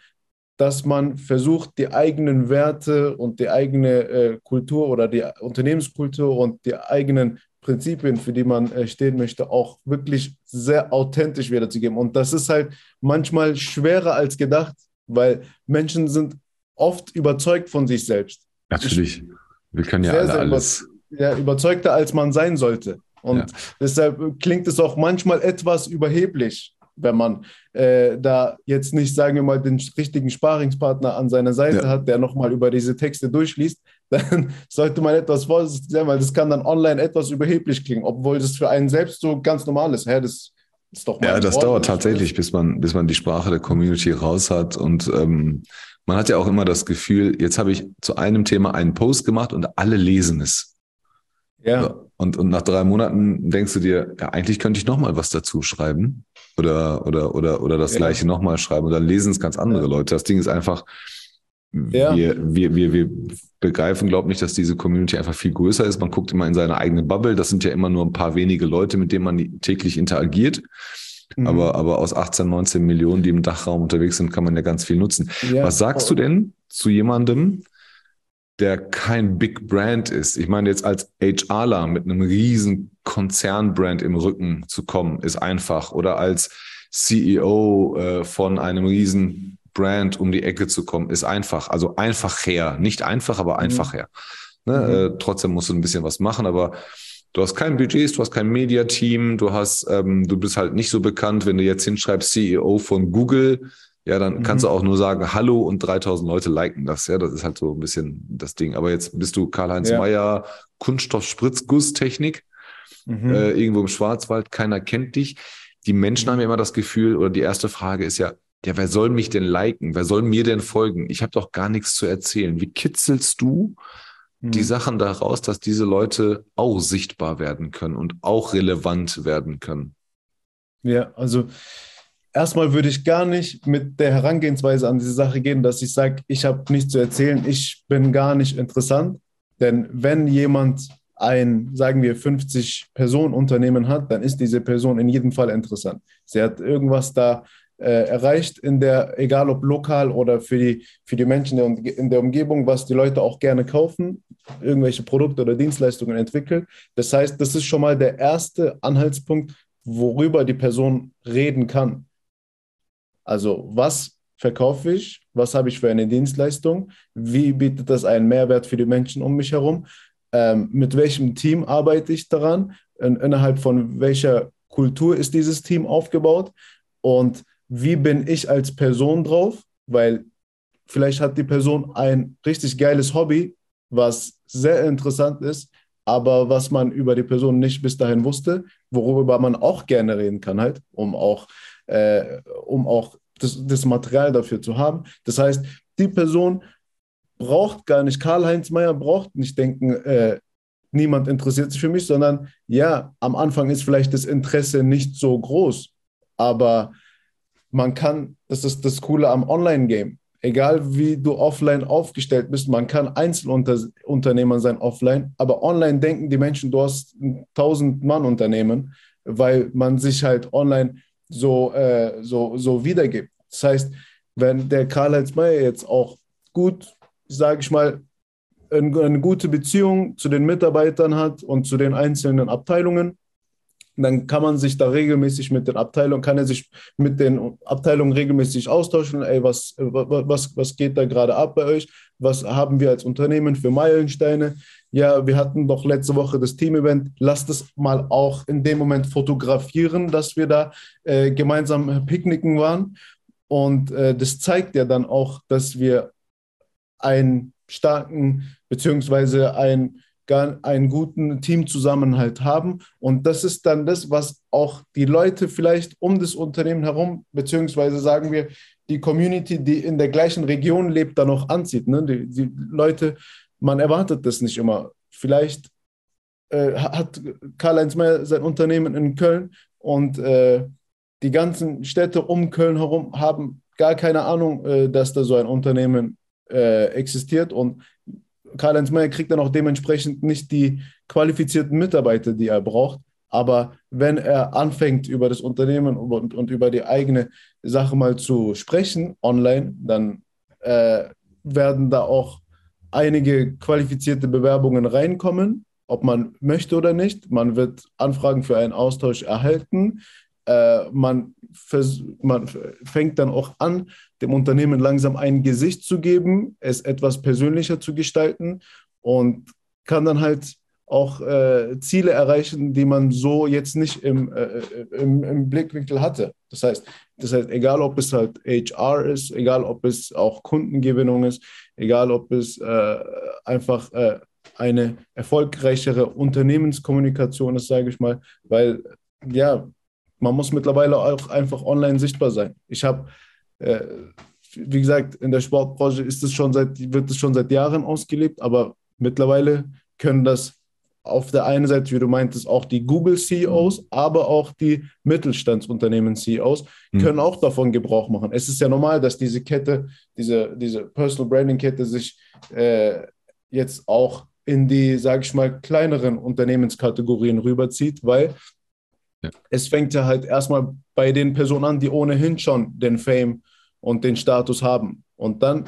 dass man versucht, die eigenen Werte und die eigene äh, Kultur oder die Unternehmenskultur und die eigenen Prinzipien, für die man äh, stehen möchte, auch wirklich sehr authentisch wiederzugeben. Und das ist halt manchmal schwerer als gedacht, weil Menschen sind oft überzeugt von sich selbst. Natürlich. Wir können ja sehr, alle sehr alles ja, überzeugter, als man sein sollte. Und ja. deshalb klingt es auch manchmal etwas überheblich, wenn man äh, da jetzt nicht, sagen wir mal, den richtigen Sparingspartner an seiner Seite ja. hat, der nochmal über diese Texte durchliest, dann sollte man etwas vorsichtig sein, weil das kann dann online etwas überheblich klingen, obwohl das für einen selbst so ganz normal ist. Hä, das ist doch Ja, das Wort, dauert tatsächlich, bis man, bis man die Sprache der Community raus hat und ähm, man hat ja auch immer das Gefühl, jetzt habe ich zu einem Thema einen Post gemacht und alle lesen es. Ja. Und, und nach drei Monaten denkst du dir, ja, eigentlich könnte ich nochmal was dazu schreiben oder, oder, oder, oder das ja. gleiche nochmal schreiben und dann lesen es ganz andere ja. Leute. Das Ding ist einfach, ja. wir, wir, wir, wir begreifen, glaube ich, dass diese Community einfach viel größer ist. Man guckt immer in seine eigene Bubble. Das sind ja immer nur ein paar wenige Leute, mit denen man täglich interagiert. Mhm. Aber, aber aus 18, 19 Millionen, die im Dachraum unterwegs sind, kann man ja ganz viel nutzen. Was sagst du denn zu jemandem, der kein Big Brand ist. Ich meine, jetzt als HRler mit einem riesen Konzernbrand im Rücken zu kommen, ist einfach. Oder als CEO äh, von einem riesen Brand um die Ecke zu kommen, ist einfach. Also einfach her. Nicht einfach, aber mhm. einfach her. Ne? Mhm. Äh, trotzdem musst du ein bisschen was machen, aber Du hast kein Budget, du hast kein Mediateam, du hast, ähm, du bist halt nicht so bekannt, wenn du jetzt hinschreibst CEO von Google, ja, dann mhm. kannst du auch nur sagen Hallo und 3000 Leute liken das. Ja, das ist halt so ein bisschen das Ding. Aber jetzt bist du Karl-Heinz ja. Meyer, Kunststoff-Spritzgusstechnik, mhm. äh, irgendwo im Schwarzwald, keiner kennt dich. Die Menschen haben ja immer das Gefühl, oder die erste Frage ist ja, ja, wer soll mich denn liken? Wer soll mir denn folgen? Ich habe doch gar nichts zu erzählen. Wie kitzelst du mhm. die Sachen daraus, dass diese Leute auch sichtbar werden können und auch relevant werden können? Ja, also erstmal würde ich gar nicht mit der Herangehensweise an diese Sache gehen, dass ich sage, ich habe nichts zu erzählen, ich bin gar nicht interessant. Denn wenn jemand ein, sagen wir, 50-Personen-Unternehmen hat, dann ist diese Person in jedem Fall interessant. Sie hat irgendwas da äh, erreicht in der, egal ob lokal oder für die, für die Menschen in der Umgebung, was die Leute auch gerne kaufen, irgendwelche Produkte oder Dienstleistungen entwickeln. Das heißt, das ist schon mal der erste Anhaltspunkt, worüber die Person reden kann. Also was verkaufe ich? Was habe ich für eine Dienstleistung? Wie bietet das einen Mehrwert für die Menschen um mich herum? Ähm, mit welchem Team arbeite ich daran? In, innerhalb von welcher Kultur ist dieses Team aufgebaut? Und wie bin ich als Person drauf, weil vielleicht hat die Person ein richtig geiles Hobby, was sehr interessant ist, aber was man über die Person nicht bis dahin wusste, worüber man auch gerne reden kann, halt, um auch, äh, um auch das, das Material dafür zu haben. Das heißt, die Person braucht gar nicht, Karl-Heinz Meyer braucht nicht denken, äh, niemand interessiert sich für mich, sondern ja, am Anfang ist vielleicht das Interesse nicht so groß, aber man kann, das ist das Coole am Online-Game. Egal wie du offline aufgestellt bist, man kann Einzelunternehmer sein offline, aber online denken die Menschen, du hast ein 1000-Mann-Unternehmen, weil man sich halt online so, äh, so, so wiedergibt. Das heißt, wenn der Karl-Heinz Mayer jetzt auch gut, sage ich mal, eine gute Beziehung zu den Mitarbeitern hat und zu den einzelnen Abteilungen, dann kann man sich da regelmäßig mit den Abteilungen, kann er sich mit den Abteilungen regelmäßig austauschen. Ey, was, was, was geht da gerade ab bei euch? Was haben wir als Unternehmen für Meilensteine? Ja, wir hatten doch letzte Woche das Team-Event. Lasst es mal auch in dem Moment fotografieren, dass wir da äh, gemeinsam picknicken waren. Und äh, das zeigt ja dann auch, dass wir einen starken, beziehungsweise einen einen guten Teamzusammenhalt haben. Und das ist dann das, was auch die Leute vielleicht um das Unternehmen herum, beziehungsweise sagen wir, die Community, die in der gleichen Region lebt, dann auch anzieht. Ne? Die, die Leute, man erwartet das nicht immer. Vielleicht äh, hat Karl-Heinz Mayer sein Unternehmen in Köln und äh, die ganzen Städte um Köln herum haben gar keine Ahnung, äh, dass da so ein Unternehmen äh, existiert und Karl-Heinz Meyer kriegt dann auch dementsprechend nicht die qualifizierten Mitarbeiter, die er braucht. Aber wenn er anfängt, über das Unternehmen und, und über die eigene Sache mal zu sprechen online, dann äh, werden da auch einige qualifizierte Bewerbungen reinkommen, ob man möchte oder nicht. Man wird Anfragen für einen Austausch erhalten. Äh, man, man fängt dann auch an, dem Unternehmen langsam ein Gesicht zu geben, es etwas persönlicher zu gestalten und kann dann halt auch äh, Ziele erreichen, die man so jetzt nicht im, äh, äh im, im, Blickwinkel hatte. Das heißt, das heißt, egal ob es halt HR ist, egal ob es auch Kundengewinnung ist, egal ob es äh, einfach äh, eine erfolgreichere Unternehmenskommunikation ist, sage ich mal, weil ja, man muss mittlerweile auch einfach online sichtbar sein. Ich habe, äh, wie gesagt, in der Sportbranche ist es schon seit, wird es schon seit Jahren ausgelebt, aber mittlerweile können das auf der einen Seite, wie du meintest, auch die Google-CEOs, mhm. aber auch die Mittelstandsunternehmen-CEOs mhm. können auch davon Gebrauch machen. Es ist ja normal, dass diese Kette, diese, diese Personal Branding-Kette sich äh, jetzt auch in die, sage ich mal, kleineren Unternehmenskategorien rüberzieht, weil ja. Es fängt ja halt erstmal bei den Personen an, die ohnehin schon den Fame und den Status haben. Und dann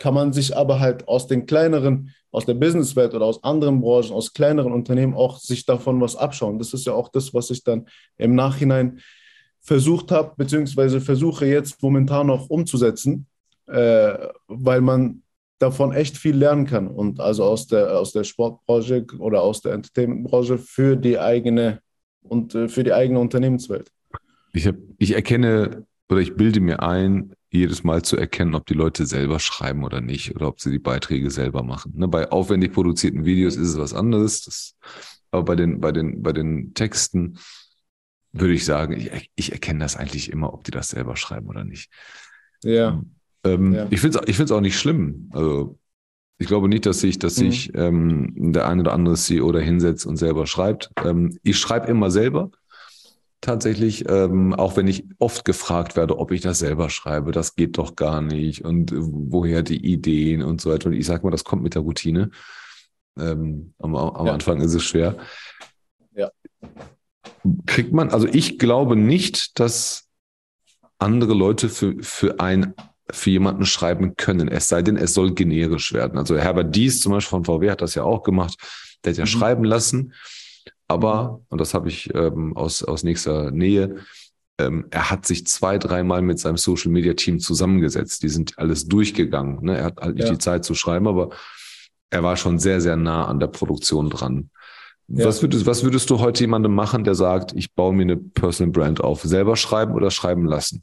kann man sich aber halt aus den kleineren, aus der Businesswelt oder aus anderen Branchen, aus kleineren Unternehmen auch sich davon was abschauen. Das ist ja auch das, was ich dann im Nachhinein versucht habe, beziehungsweise versuche jetzt momentan noch umzusetzen, äh, weil man davon echt viel lernen kann und also aus der, aus der Sportbranche oder aus der Entertainmentbranche für die eigene und äh, für die eigene Unternehmenswelt. Ich, hab, ich erkenne oder ich bilde mir ein, jedes Mal zu erkennen, ob die Leute selber schreiben oder nicht oder ob sie die Beiträge selber machen. Ne, bei aufwendig produzierten Videos ist es was anderes. Das, aber bei den, bei den, bei den Texten würde ich sagen, ich, ich erkenne das eigentlich immer, ob die das selber schreiben oder nicht. Ja. Ähm, Ja. Ich finde es ich find's auch nicht schlimm. Also ich glaube nicht, dass sich, dass Mhm. sich ähm, der ein oder andere CEO da hinsetzt und selber schreibt. Ähm, ich schreibe immer selber. Tatsächlich, ähm, auch wenn ich oft gefragt werde, ob ich das selber schreibe, das geht doch gar nicht und äh, woher die Ideen und so weiter. Und ich sage mal, das kommt mit der Routine. Ähm, am am Ja. Anfang ist es schwer. Ja. Kriegt man, also ich glaube nicht, dass andere Leute für, für ein für jemanden schreiben können, es sei denn, es soll generisch werden. Also Herbert Dies zum Beispiel von VW hat das ja auch gemacht, der hat ja Mhm. schreiben lassen, aber, und das habe ich ähm, aus, aus nächster Nähe, ähm, er hat sich zwei, dreimal mit seinem Social Media Team zusammengesetzt. Die sind alles durchgegangen. Ne? Er hat halt nicht Ja. die Zeit zu schreiben, aber er war schon sehr, sehr nah an der Produktion dran. Ja. Was, würdest, was würdest du heute jemandem machen, der sagt, ich baue mir eine Personal Brand auf? Selber schreiben oder schreiben lassen?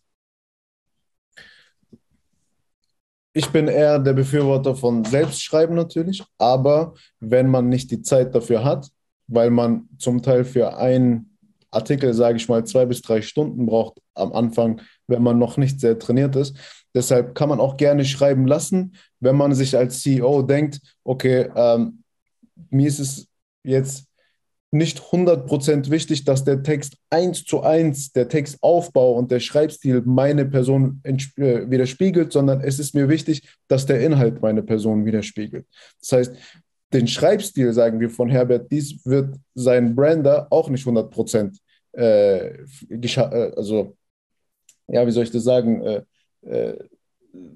Ich bin eher der Befürworter von Selbstschreiben natürlich, aber wenn man nicht die Zeit dafür hat, weil man zum Teil für einen Artikel, sage ich mal, zwei bis drei Stunden braucht am Anfang, wenn man noch nicht sehr trainiert ist. Deshalb kann man auch gerne schreiben lassen, wenn man sich als CEO denkt, okay, ähm, mir ist es jetzt nicht 100% wichtig, dass der Text eins zu eins, der Textaufbau und der Schreibstil meine Person äh, widerspiegelt, sondern es ist mir wichtig, dass der Inhalt meine Person widerspiegelt. Das heißt, den Schreibstil, sagen wir von Herbert Dies, wird sein Brander auch nicht 100% äh, gescha- äh, also, ja, wie soll ich das sagen, äh, äh,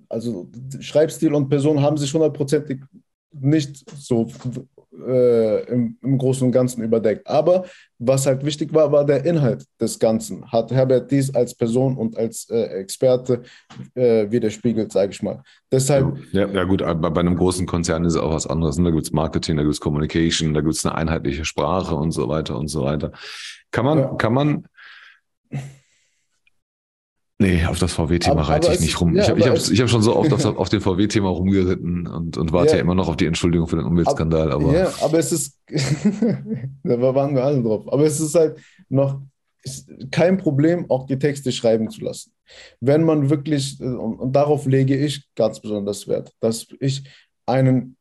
also Schreibstil und Person haben sich hundertprozentig nicht so äh, im, im Großen und Ganzen überdeckt. Aber was halt wichtig war, war der Inhalt des Ganzen. Hat Herbert dies als Person und als äh, Experte äh, widerspiegelt, sage ich mal. Deshalb, Ja, ja gut, aber bei einem großen Konzern ist es auch was anderes. ne? Da gibt es Marketing, da gibt es Communication, da gibt es eine einheitliche Sprache und so weiter und so weiter. Kann man, Ja. kann man. Nee, auf das VW-Thema reite ich nicht rum. ja, ich habe ich hab, ich hab schon so oft auf, auf dem VW-Thema rumgeritten und, und warte ja. Ja. immer noch auf die Entschuldigung für den Umweltskandal. Aber ja, aber es ist, da waren wir alle drauf, aber es ist halt noch kein Problem, auch die Texte schreiben zu lassen. Wenn man wirklich, und, und darauf lege ich ganz besonders Wert, dass ich einen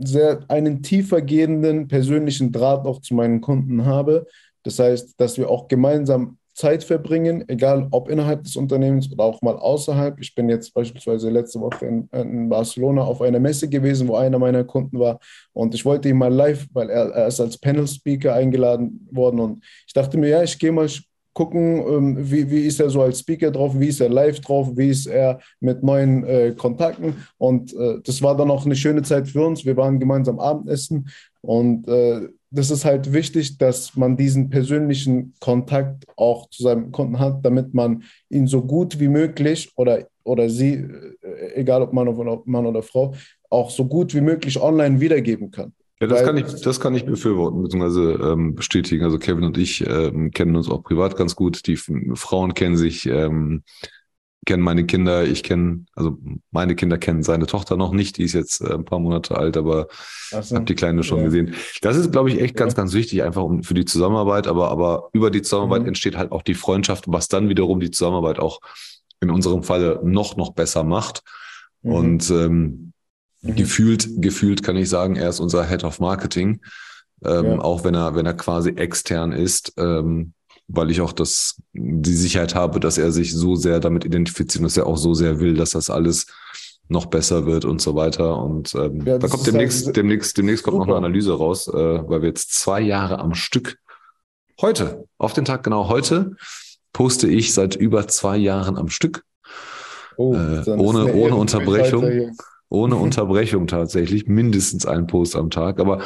sehr, einen tiefer gehenden persönlichen Draht auch zu meinen Kunden habe. Das heißt, dass wir auch gemeinsam Zeit verbringen, egal ob innerhalb des Unternehmens oder auch mal außerhalb. Ich bin jetzt beispielsweise letzte Woche in, in Barcelona auf einer Messe gewesen, wo einer meiner Kunden war und ich wollte ihn mal live, weil er, er ist als Panel-Speaker eingeladen worden und ich dachte mir, ja, ich gehe mal gucken, ähm, wie, wie ist er so als Speaker drauf, wie ist er live drauf, wie ist er mit neuen äh, Kontakten und äh, das war dann auch eine schöne Zeit für uns. Wir waren gemeinsam Abendessen und äh, das ist halt wichtig, dass man diesen persönlichen Kontakt auch zu seinem Kunden hat, damit man ihn so gut wie möglich oder, oder sie, äh, egal ob Mann oder, Mann oder Frau, auch so gut wie möglich online wiedergeben kann. Ja, das Weil- kann ich, das kann ich befürworten, beziehungsweise ähm, bestätigen. Also Kevin und ich ähm, kennen uns auch privat ganz gut. Die Frauen kennen sich, ähm, kennen meine Kinder. Ich kenne, also meine Kinder kennen seine Tochter noch nicht. Die ist jetzt äh, ein paar Monate alt, aber Also, habe die Kleine schon Ja. gesehen. Das ist, glaube ich, echt ganz, ganz wichtig, einfach um, für die Zusammenarbeit. Aber, aber über die Zusammenarbeit Mhm. entsteht halt auch die Freundschaft, was dann wiederum die Zusammenarbeit auch in unserem Falle noch, noch besser macht. Mhm. Und ähm, Mhm. gefühlt, gefühlt kann ich sagen, er ist unser Head of Marketing, ähm, Ja. auch wenn er, wenn er quasi extern ist, ähm, weil ich auch das, die Sicherheit habe, dass er sich so sehr damit identifiziert und dass er auch so sehr will, dass das alles noch besser wird und so weiter. Und ähm, Ja, da kommt demnächst, halt demnächst, demnächst kommt noch eine super. Analyse raus, äh, weil wir jetzt zwei Jahre am Stück heute, auf den Tag genau heute, poste ich seit über zwei Jahren am Stück Oh, äh, ohne- ohne Unterbrechung. Ohne Unterbrechung tatsächlich, mindestens ein Post am Tag. Aber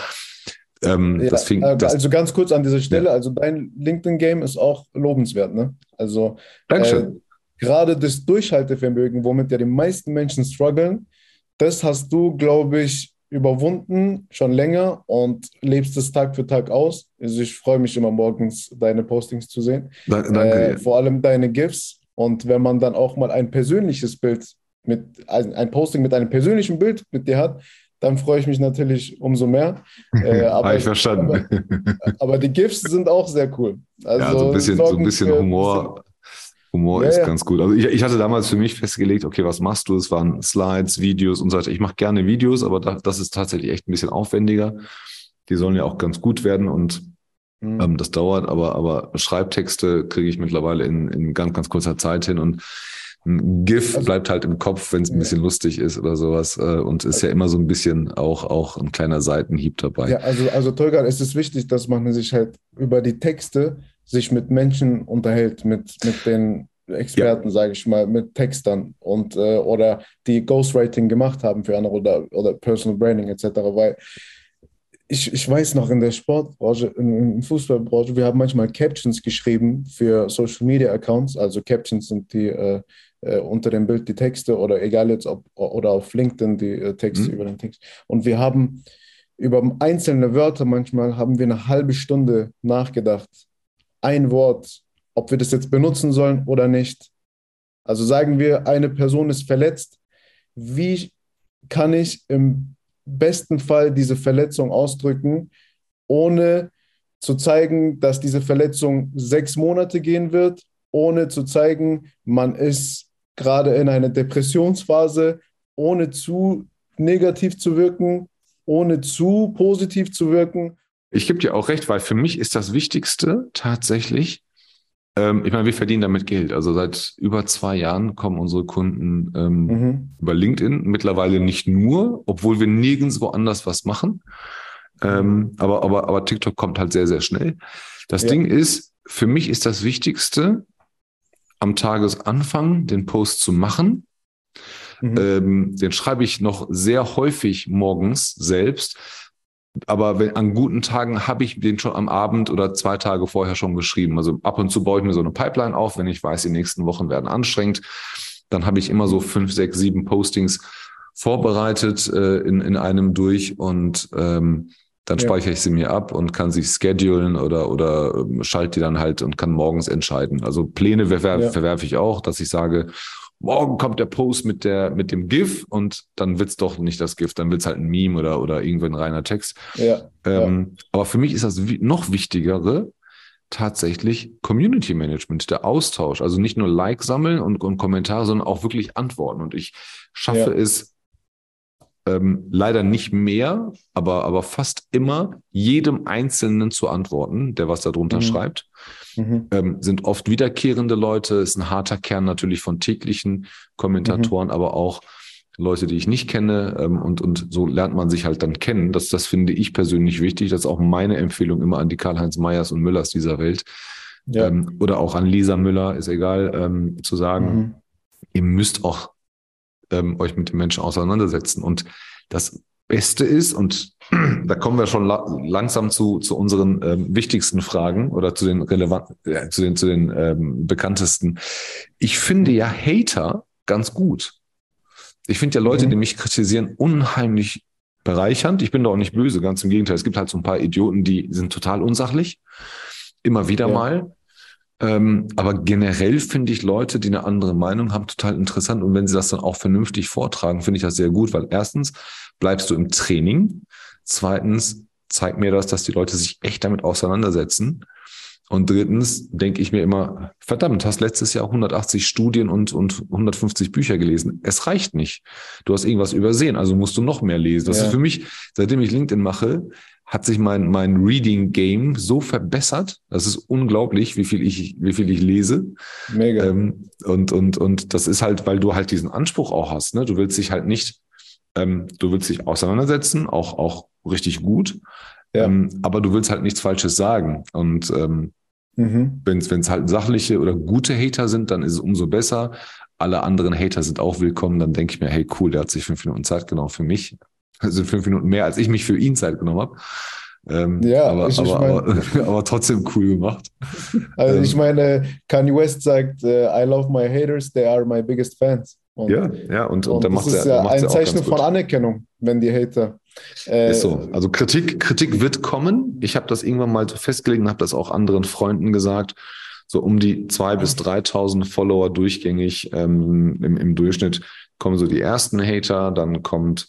ähm, Ja, fing, äh, also ganz kurz an dieser Stelle, also dein LinkedIn-Game ist auch lobenswert, ne? Also äh, gerade das Durchhaltevermögen, womit ja die meisten Menschen strugglen, das hast du, glaube ich, überwunden, schon länger und lebst es Tag für Tag aus. Also ich freue mich immer morgens, deine Postings zu sehen. Danke. Äh, vor allem deine GIFs. Und wenn man dann auch mal ein persönliches Bild mit, ein, ein Posting mit einem persönlichen Bild mit dir hat, dann freue ich mich natürlich umso mehr. Äh, aber, ich verstanden. Aber, aber, die GIFs sind auch sehr cool. Also ja, so ein bisschen, so ein bisschen Humor. Humor ja, ist ja. ganz gut. Also ich, ich, hatte damals für mich festgelegt, okay, was machst du? Es waren Slides, Videos und so weiter. Ich mache gerne Videos, aber da, das ist tatsächlich echt ein bisschen aufwendiger. Die sollen ja auch ganz gut werden und mhm. ähm, das dauert, aber, aber Schreibtexte kriege ich mittlerweile in, in ganz, ganz kurzer Zeit hin und ein GIF also, bleibt halt im Kopf, wenn es ein ja. bisschen lustig ist oder sowas. Äh, und ist also, ja immer so ein bisschen auch, auch ein kleiner Seitenhieb dabei. Ja, also, also Tolga, es ist wichtig, dass man sich halt über die Texte sich mit Menschen unterhält, mit, mit den Experten, ja. sage ich mal, mit Textern und äh, oder die Ghostwriting gemacht haben für andere oder, oder Personal Branding etc. Weil ich, ich weiß noch in der Sportbranche, in der Fußballbranche, wir haben manchmal Captions geschrieben für Social Media Accounts. Also Captions sind die äh, äh, unter dem Bild die Texte oder egal jetzt ob oder auf LinkedIn die äh, Texte mhm. über den Text. Und wir haben über einzelne Wörter manchmal haben wir eine halbe Stunde nachgedacht. Ein Wort, ob wir das jetzt benutzen sollen oder nicht. Also sagen wir, eine Person ist verletzt. Wie kann ich im besten Fall diese Verletzung ausdrücken, ohne zu zeigen, dass diese Verletzung sechs Monate gehen wird, ohne zu zeigen, man ist gerade in einer Depressionsphase, ohne zu negativ zu wirken, ohne zu positiv zu wirken. Ich gebe dir auch recht, weil für mich ist das Wichtigste tatsächlich, ähm, ich meine, wir verdienen damit Geld. Also seit über zwei Jahren kommen unsere Kunden ähm, mhm. über LinkedIn. Mittlerweile nicht nur, obwohl wir nirgendwo anders was machen. Ähm, aber, aber, aber TikTok kommt halt sehr, sehr schnell. Das ja. Ding ist, für mich ist das Wichtigste, am Tagesanfang den Post zu machen. Mhm. Ähm, den schreibe ich noch sehr häufig morgens selbst, aber wenn, an guten Tagen habe ich den schon am Abend oder zwei Tage vorher schon geschrieben. Also ab und zu baue ich mir so eine Pipeline auf, wenn ich weiß, die nächsten Wochen werden anstrengend. Dann habe ich immer so fünf, sechs, sieben Postings vorbereitet äh, in, in einem durch und ähm, dann ja. speichere ich sie mir ab und kann sie schedulen oder, oder ähm, schalte die dann halt und kann morgens entscheiden. Also Pläne verwerfe ja. verwerfe ich auch, dass ich sage, morgen kommt der Post mit der, mit dem GIF und dann wird's doch nicht das GIF, dann wird's halt ein Meme oder, oder irgendwo ein reiner Text. Ja, ähm, ja. Aber für mich ist das noch wichtigere tatsächlich Community Management, der Austausch. Also nicht nur Like sammeln und, und Kommentare, sondern auch wirklich Antworten. Und ich schaffe ja. es ähm, leider nicht mehr, aber, aber fast immer jedem Einzelnen zu antworten, der was darunter mhm. schreibt. Mhm. Ähm, sind oft wiederkehrende Leute, ist ein harter Kern natürlich von täglichen Kommentatoren, mhm. aber auch Leute, die ich nicht kenne ähm, und, und so lernt man sich halt dann kennen. Das, das finde ich persönlich wichtig. Das ist auch meine Empfehlung immer an die Karl-Heinz Meyers und Müllers dieser Welt. Ja. Ähm, oder auch an Lisa Müller, ist egal, ähm, zu sagen, mhm. ihr müsst auch ähm, euch mit den Menschen auseinandersetzen. Und das Beste ist, und da kommen wir schon la langsam zu, zu unseren ähm, wichtigsten Fragen oder zu den relevanten, äh, zu den, zu den ähm, bekanntesten. Ich finde ja Hater ganz gut. Ich finde ja Leute, mhm. die mich kritisieren, unheimlich bereichernd. Ich bin da auch nicht böse, ganz im Gegenteil. Es gibt halt so ein paar Idioten, die sind total unsachlich. Immer wieder ja. mal. Ähm, aber generell finde ich Leute, die eine andere Meinung haben, total interessant. Und wenn sie das dann auch vernünftig vortragen, finde ich das sehr gut, weil erstens bleibst du im Training. Zweitens zeigt mir das, dass die Leute sich echt damit auseinandersetzen. Und drittens denke ich mir immer, verdammt, hast letztes Jahr 180 Studien und, und 150 Bücher gelesen. Es reicht nicht. Du hast irgendwas übersehen, also musst du noch mehr lesen. Das ja. ist für mich, seitdem ich LinkedIn mache, hat sich mein, mein Reading Game so verbessert. Das ist unglaublich, wie viel ich, wie viel ich lese. Mega. Ähm, und, und, und das ist halt, weil du halt diesen Anspruch auch hast. Ne? Du willst dich halt nicht, ähm, du willst dich auseinandersetzen, auch, auch richtig gut. Ja. Ähm, aber du willst halt nichts Falsches sagen. Und ähm, mhm. wenn es halt sachliche oder gute Hater sind, dann ist es umso besser. Alle anderen Hater sind auch willkommen. Dann denke ich mir, hey, cool, der hat sich fünf Minuten Zeit genommen für mich. Also fünf Minuten mehr, als ich mich für ihn Zeit genommen habe. Ähm, ja, aber, ich, aber, ich mein, aber, aber, trotzdem cool gemacht. Also ich ähm, meine, Kanye West sagt, uh, I love my haters, they are my biggest fans. Und, ja, ja, und, und, und dann macht Das ist ja ein Zeichen von Anerkennung, wenn die Hater. Äh, ist so. Also Kritik, Kritik wird kommen. Ich habe das irgendwann mal festgelegt und habe das auch anderen Freunden gesagt. So um die zwei bis 3.000 Follower durchgängig ähm, im, im Durchschnitt kommen so die ersten Hater, dann kommt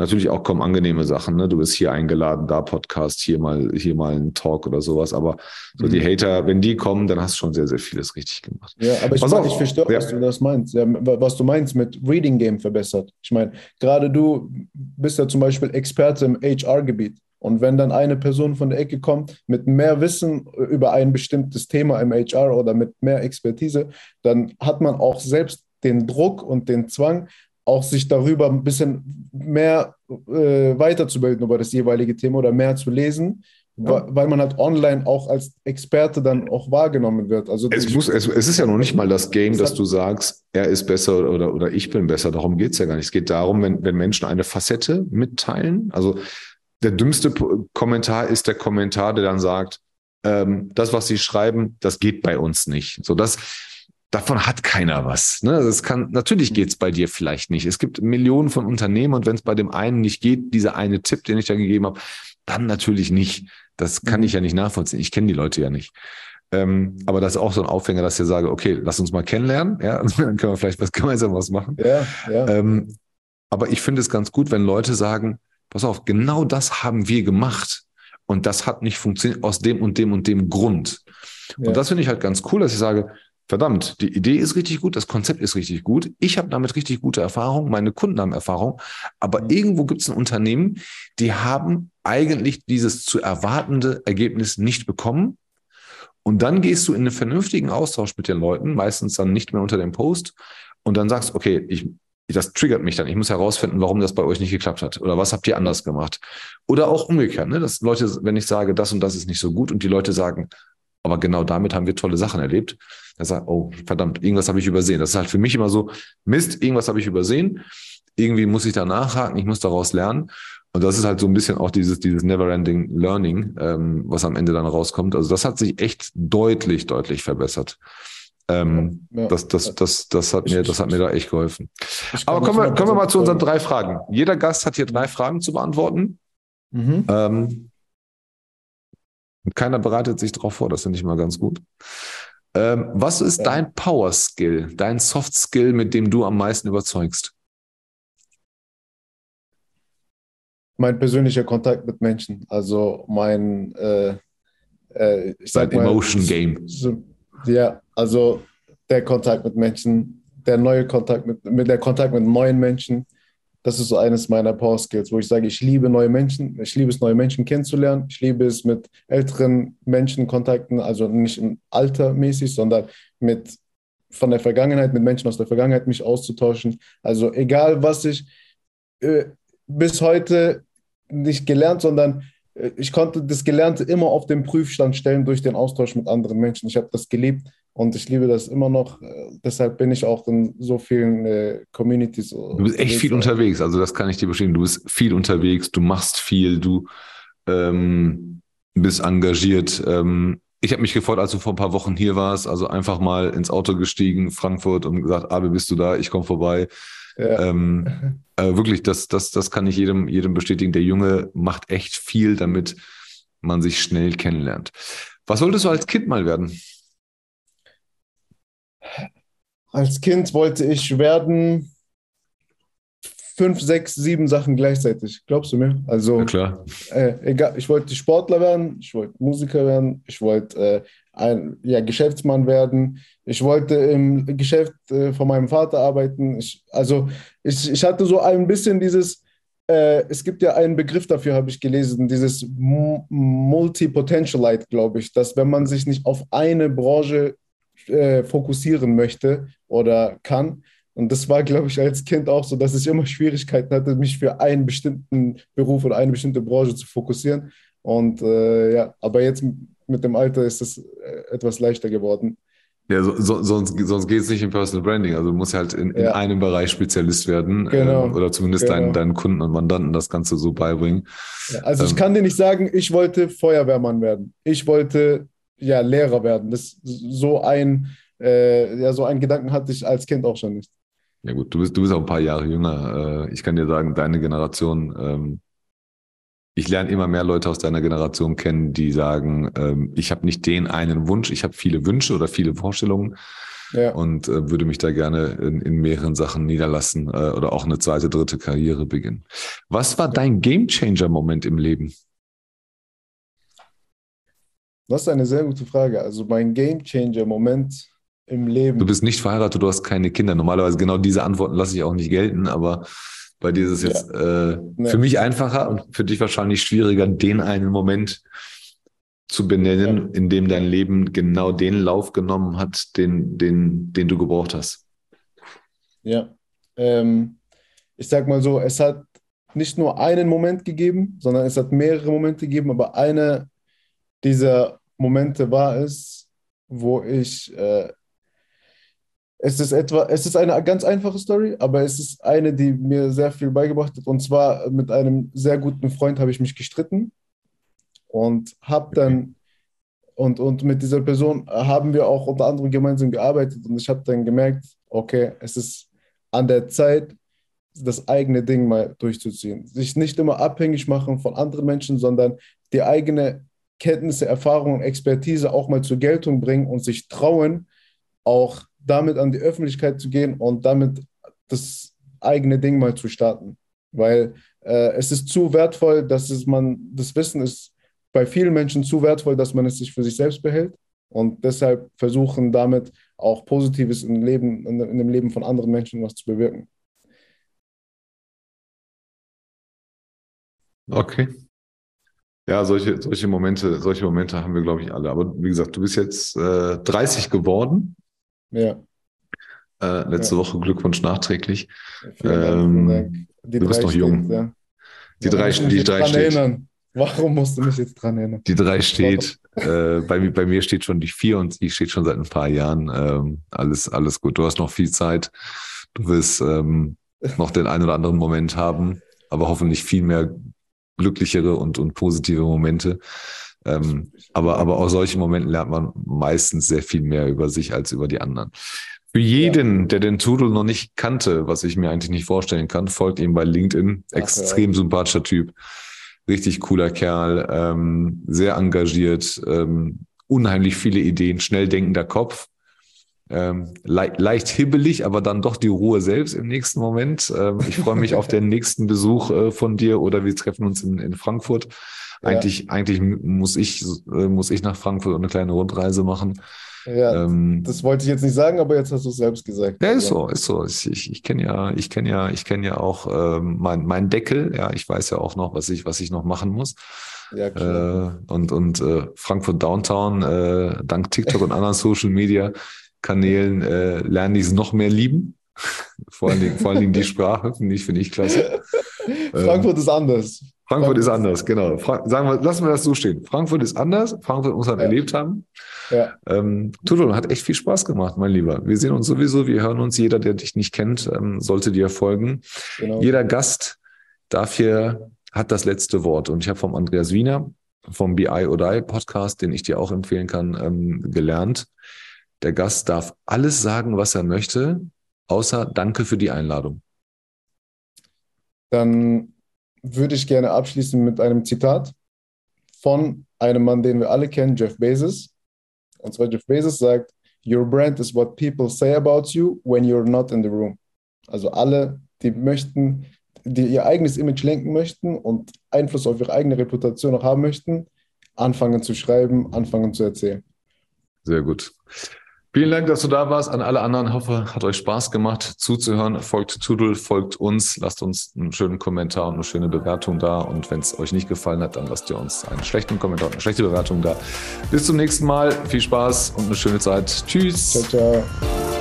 Natürlich auch kommen angenehme Sachen. Ne? Du bist hier eingeladen, da Podcast, hier mal, hier mal ein Talk oder sowas. Aber so mhm. die Hater, wenn die kommen, dann hast du schon sehr, sehr vieles richtig gemacht. Ja, aber ich, ich verstehe, ja. was du das meinst. Ja, was du meinst mit Reading Game verbessert. Ich meine, gerade du bist ja zum Beispiel Experte im HR-Gebiet. Und wenn dann eine Person von der Ecke kommt mit mehr Wissen über ein bestimmtes Thema im HR oder mit mehr Expertise, dann hat man auch selbst den Druck und den Zwang, auch sich darüber ein bisschen mehr äh, weiterzubilden über das jeweilige Thema oder mehr zu lesen, ja. weil man halt online auch als Experte dann auch wahrgenommen wird. Also es, muss, es, es ist ja noch nicht mal das Game, dass du sagst, er ist besser oder, oder ich bin besser. Darum geht es ja gar nicht. Es geht darum, wenn, wenn Menschen eine Facette mitteilen. Also der dümmste Kommentar ist der Kommentar, der dann sagt, ähm, das, was sie schreiben, das geht bei uns nicht. So, das, davon hat keiner was. Ne? Das kann, natürlich geht's bei dir vielleicht nicht. Es gibt Millionen von Unternehmen und wenn es bei dem einen nicht geht, dieser eine Tipp, den ich da gegeben habe, dann natürlich nicht. Das kann ich ja nicht nachvollziehen. Ich kenne die Leute ja nicht. Ähm, aber das ist auch so ein Aufhänger, dass ich sage, okay, lass uns mal kennenlernen, ja, dann können wir vielleicht was gemeinsam was machen. Ja, ja. Ähm, aber ich finde es ganz gut, wenn Leute sagen, pass auf, genau das haben wir gemacht und das hat nicht funktioniert aus dem und dem und dem Grund. Ja. Und das finde ich halt ganz cool, dass ich sage, verdammt, die Idee ist richtig gut, das Konzept ist richtig gut, ich habe damit richtig gute Erfahrung, meine Kunden haben Erfahrung, aber mhm. irgendwo gibt es ein Unternehmen, die haben eigentlich dieses zu erwartende Ergebnis nicht bekommen. Und dann gehst du in einen vernünftigen Austausch mit den Leuten, meistens dann nicht mehr unter dem Post, und dann sagst, okay, ich, das triggert mich dann. Ich muss herausfinden, warum das bei euch nicht geklappt hat oder was habt ihr anders gemacht. Oder auch umgekehrt, ne? dass Leute, wenn ich sage, das und das ist nicht so gut und die Leute sagen, aber genau damit haben wir tolle Sachen erlebt. Er sagt, oh, verdammt, irgendwas habe ich übersehen. Das ist halt für mich immer so, Mist, irgendwas habe ich übersehen. Irgendwie muss ich da nachhaken, ich muss daraus lernen. Und das ist halt so ein bisschen auch dieses, dieses Never-Ending Learning, ähm, was am Ende dann rauskommt. Also das hat sich echt deutlich, deutlich verbessert. Ähm, ja, das, das, das, das, hat mir, das hat mir da echt geholfen. Aber kommen wir, kommen wir mal zu unseren drei Fragen. Jeder Gast hat hier drei Fragen zu beantworten. Mhm. Ähm, und keiner bereitet sich darauf vor, das finde ich mal ganz gut. Ähm, was ist dein Power Skill, dein Soft Skill, mit dem du am meisten überzeugst? Mein persönlicher Kontakt mit Menschen, also mein äh, äh, sag Dein Emotion Game. Ja, also der Kontakt mit Menschen, der neue Kontakt mit, mit der Kontakt mit neuen Menschen, das ist so eines meiner Power Skills, wo ich sage, ich liebe neue Menschen, ich liebe es, neue Menschen kennenzulernen, ich liebe es, mit älteren Menschen Kontakten, also nicht im Alter mäßig, sondern mit von der Vergangenheit, mit Menschen aus der Vergangenheit mich auszutauschen. Also egal, was ich äh, bis heute nicht gelernt, sondern ich konnte das Gelernte immer auf den Prüfstand stellen durch den Austausch mit anderen Menschen. Ich habe das geliebt und ich liebe das immer noch. Äh, deshalb bin ich auch in so vielen äh, Communities. Du bist echt viel unterwegs, also das kann ich dir bestätigen. Du bist viel unterwegs, du machst viel, du ähm, bist engagiert. Ähm, ich habe mich gefreut, als du vor ein paar Wochen hier warst, also einfach mal ins Auto gestiegen, Frankfurt und gesagt, Abe, bist du da? Ich komme vorbei. Ja. Ähm, äh, wirklich, das, das, das kann ich jedem, jedem bestätigen. Der Junge macht echt viel, damit man sich schnell kennenlernt. Was wolltest du als Kind mal werden? Als Kind wollte ich werden fünf, sechs, sieben Sachen gleichzeitig. Glaubst du mir? Also, ja, klar. Äh, egal, ich wollte Sportler werden, ich wollte Musiker werden, ich wollte äh, ein ja, Geschäftsmann werden, ich wollte im Geschäft äh, von meinem Vater arbeiten. Ich, also, ich, ich hatte so ein bisschen dieses, äh, es gibt ja einen Begriff dafür, habe ich gelesen, dieses Multi-Potentialite, glaube ich, dass wenn man sich nicht auf eine Branche äh, fokussieren möchte oder kann. Und das war, glaube ich, als Kind auch so, dass ich immer Schwierigkeiten hatte, mich für einen bestimmten Beruf oder eine bestimmte Branche zu fokussieren. Und äh, ja, aber jetzt mit dem Alter ist es äh, etwas leichter geworden. Ja, so, so, sonst, sonst geht es nicht im Personal Branding. Also du musst halt in, in ja. einem Bereich Spezialist werden genau. äh, oder zumindest genau. deinen, deinen Kunden und Mandanten das Ganze so beibringen. Ja, also ähm, ich kann dir nicht sagen, ich wollte Feuerwehrmann werden. Ich wollte ja, Lehrer werden. Das so ein, äh, ja, so einen Gedanken hatte ich als Kind auch schon nicht. Ja gut, du bist, du bist auch ein paar Jahre jünger. Äh, ich kann dir sagen, deine Generation, ähm, ich lerne immer mehr Leute aus deiner Generation kennen, die sagen, ähm, ich habe nicht den einen Wunsch, ich habe viele Wünsche oder viele Vorstellungen ja. und äh, würde mich da gerne in, in mehreren Sachen niederlassen äh, oder auch eine zweite, dritte Karriere beginnen. Was war dein Gamechanger-Moment im Leben? Das ist eine sehr gute Frage. Also mein Gamechanger-Moment im Leben. Du bist nicht verheiratet, du hast keine Kinder. Normalerweise genau diese Antworten lasse ich auch nicht gelten, aber bei dir ist es jetzt ja. äh, für mich einfacher und für dich wahrscheinlich schwieriger, den einen Moment zu benennen, ja. in dem dein Leben genau den Lauf genommen hat, den, den, den du gebraucht hast. Ja, ähm, ich sag mal so, es hat nicht nur einen Moment gegeben, sondern es hat mehrere Momente gegeben, aber einer dieser Momente war es, wo ich äh, es ist etwa, es ist eine ganz einfache Story, aber es ist eine, die mir sehr viel beigebracht hat. Und zwar mit einem sehr guten Freund habe ich mich gestritten und habe dann und, und mit dieser Person haben wir auch unter anderem gemeinsam gearbeitet und ich habe dann gemerkt, okay, es ist an der Zeit, das eigene Ding mal durchzuziehen. Sich nicht immer abhängig machen von anderen Menschen, sondern die eigene Kenntnisse, Erfahrungen, Expertise auch mal zur Geltung bringen und sich trauen, auch damit an die Öffentlichkeit zu gehen und damit das eigene Ding mal zu starten. Weil äh, es ist zu wertvoll, dass es man, das Wissen ist bei vielen Menschen zu wertvoll, dass man es sich für sich selbst behält und deshalb versuchen damit auch Positives im Leben, in, in dem Leben von anderen Menschen was zu bewirken. Okay. Ja, solche, solche Momente, solche Momente haben wir, glaube ich, alle. Aber wie gesagt, du bist jetzt äh, 30 geworden. Ja. Äh, letzte ja. Woche Glückwunsch nachträglich. Ähm, Dank. du bist noch jung. Steht, ja. Die ja, drei, die drei steht. Erinnern. Warum musst du mich jetzt dran erinnern? Die drei steht. äh, bei, bei mir steht schon die vier und die steht schon seit ein paar Jahren. Ähm, alles, alles gut. Du hast noch viel Zeit. Du wirst ähm, noch den einen oder anderen Moment haben, aber hoffentlich viel mehr glücklichere und, und positive Momente. Ähm, aber, aber aus solchen Momenten lernt man meistens sehr viel mehr über sich als über die anderen. Für jeden, ja. der den Tudel noch nicht kannte, was ich mir eigentlich nicht vorstellen kann, folgt ihm bei LinkedIn. Ach, Extrem ja. sympathischer Typ. Richtig cooler Kerl, ähm, sehr engagiert, ähm, unheimlich viele Ideen, schnell denkender Kopf. Ähm, le leicht hibbelig, aber dann doch die Ruhe selbst im nächsten Moment. Ähm, ich freue mich auf den nächsten Besuch äh, von dir oder wir treffen uns in, in Frankfurt. Eigentlich, ja. eigentlich muss ich, äh, muss ich nach Frankfurt eine kleine Rundreise machen. Ja, ähm, das wollte ich jetzt nicht sagen, aber jetzt hast du es selbst gesagt. Ja, ist so, ist so. Ich, ich, ich kenne ja, ich kenne ja, ich kenne ja auch ähm, mein, mein Deckel. Ja, ich weiß ja auch noch, was ich, was ich noch machen muss. Ja, klar. Äh, und und äh, Frankfurt Downtown, äh, dank TikTok und anderen Social Media Kanälen äh, lerne ich es noch mehr lieben. vor, allen Dingen, vor allen Dingen die Sprache, finde ich, finde ich klasse. Frankfurt ähm, ist anders. Frankfurt ist anders, genau. Fra sagen wir, lassen wir das so stehen. Frankfurt ist anders. Frankfurt muss man ja. erlebt haben. Ja. Ähm, Tudor hat echt viel Spaß gemacht, mein Lieber. Wir sehen uns sowieso, wir hören uns. Jeder, der dich nicht kennt, ähm, sollte dir folgen. Genau. Jeder Gast darf hier, hat das letzte Wort. Und ich habe vom Andreas Wiener, vom BI oder I Podcast, den ich dir auch empfehlen kann, ähm, gelernt. Der Gast darf alles sagen, was er möchte, außer Danke für die Einladung. Dann würde ich gerne abschließen mit einem Zitat von einem Mann, den wir alle kennen, Jeff Bezos. Und zwar Jeff Bezos sagt, Your brand is what people say about you when you're not in the room. Also alle, die möchten, die ihr eigenes Image lenken möchten und Einfluss auf ihre eigene Reputation auch haben möchten, anfangen zu schreiben, anfangen zu erzählen. Sehr gut. Vielen Dank, dass du da warst. An alle anderen hoffe, hat euch Spaß gemacht zuzuhören. Folgt Tudel, folgt uns, lasst uns einen schönen Kommentar und eine schöne Bewertung da. Und wenn es euch nicht gefallen hat, dann lasst ihr uns einen schlechten Kommentar und eine schlechte Bewertung da. Bis zum nächsten Mal. Viel Spaß und eine schöne Zeit. Tschüss. Ciao, ciao.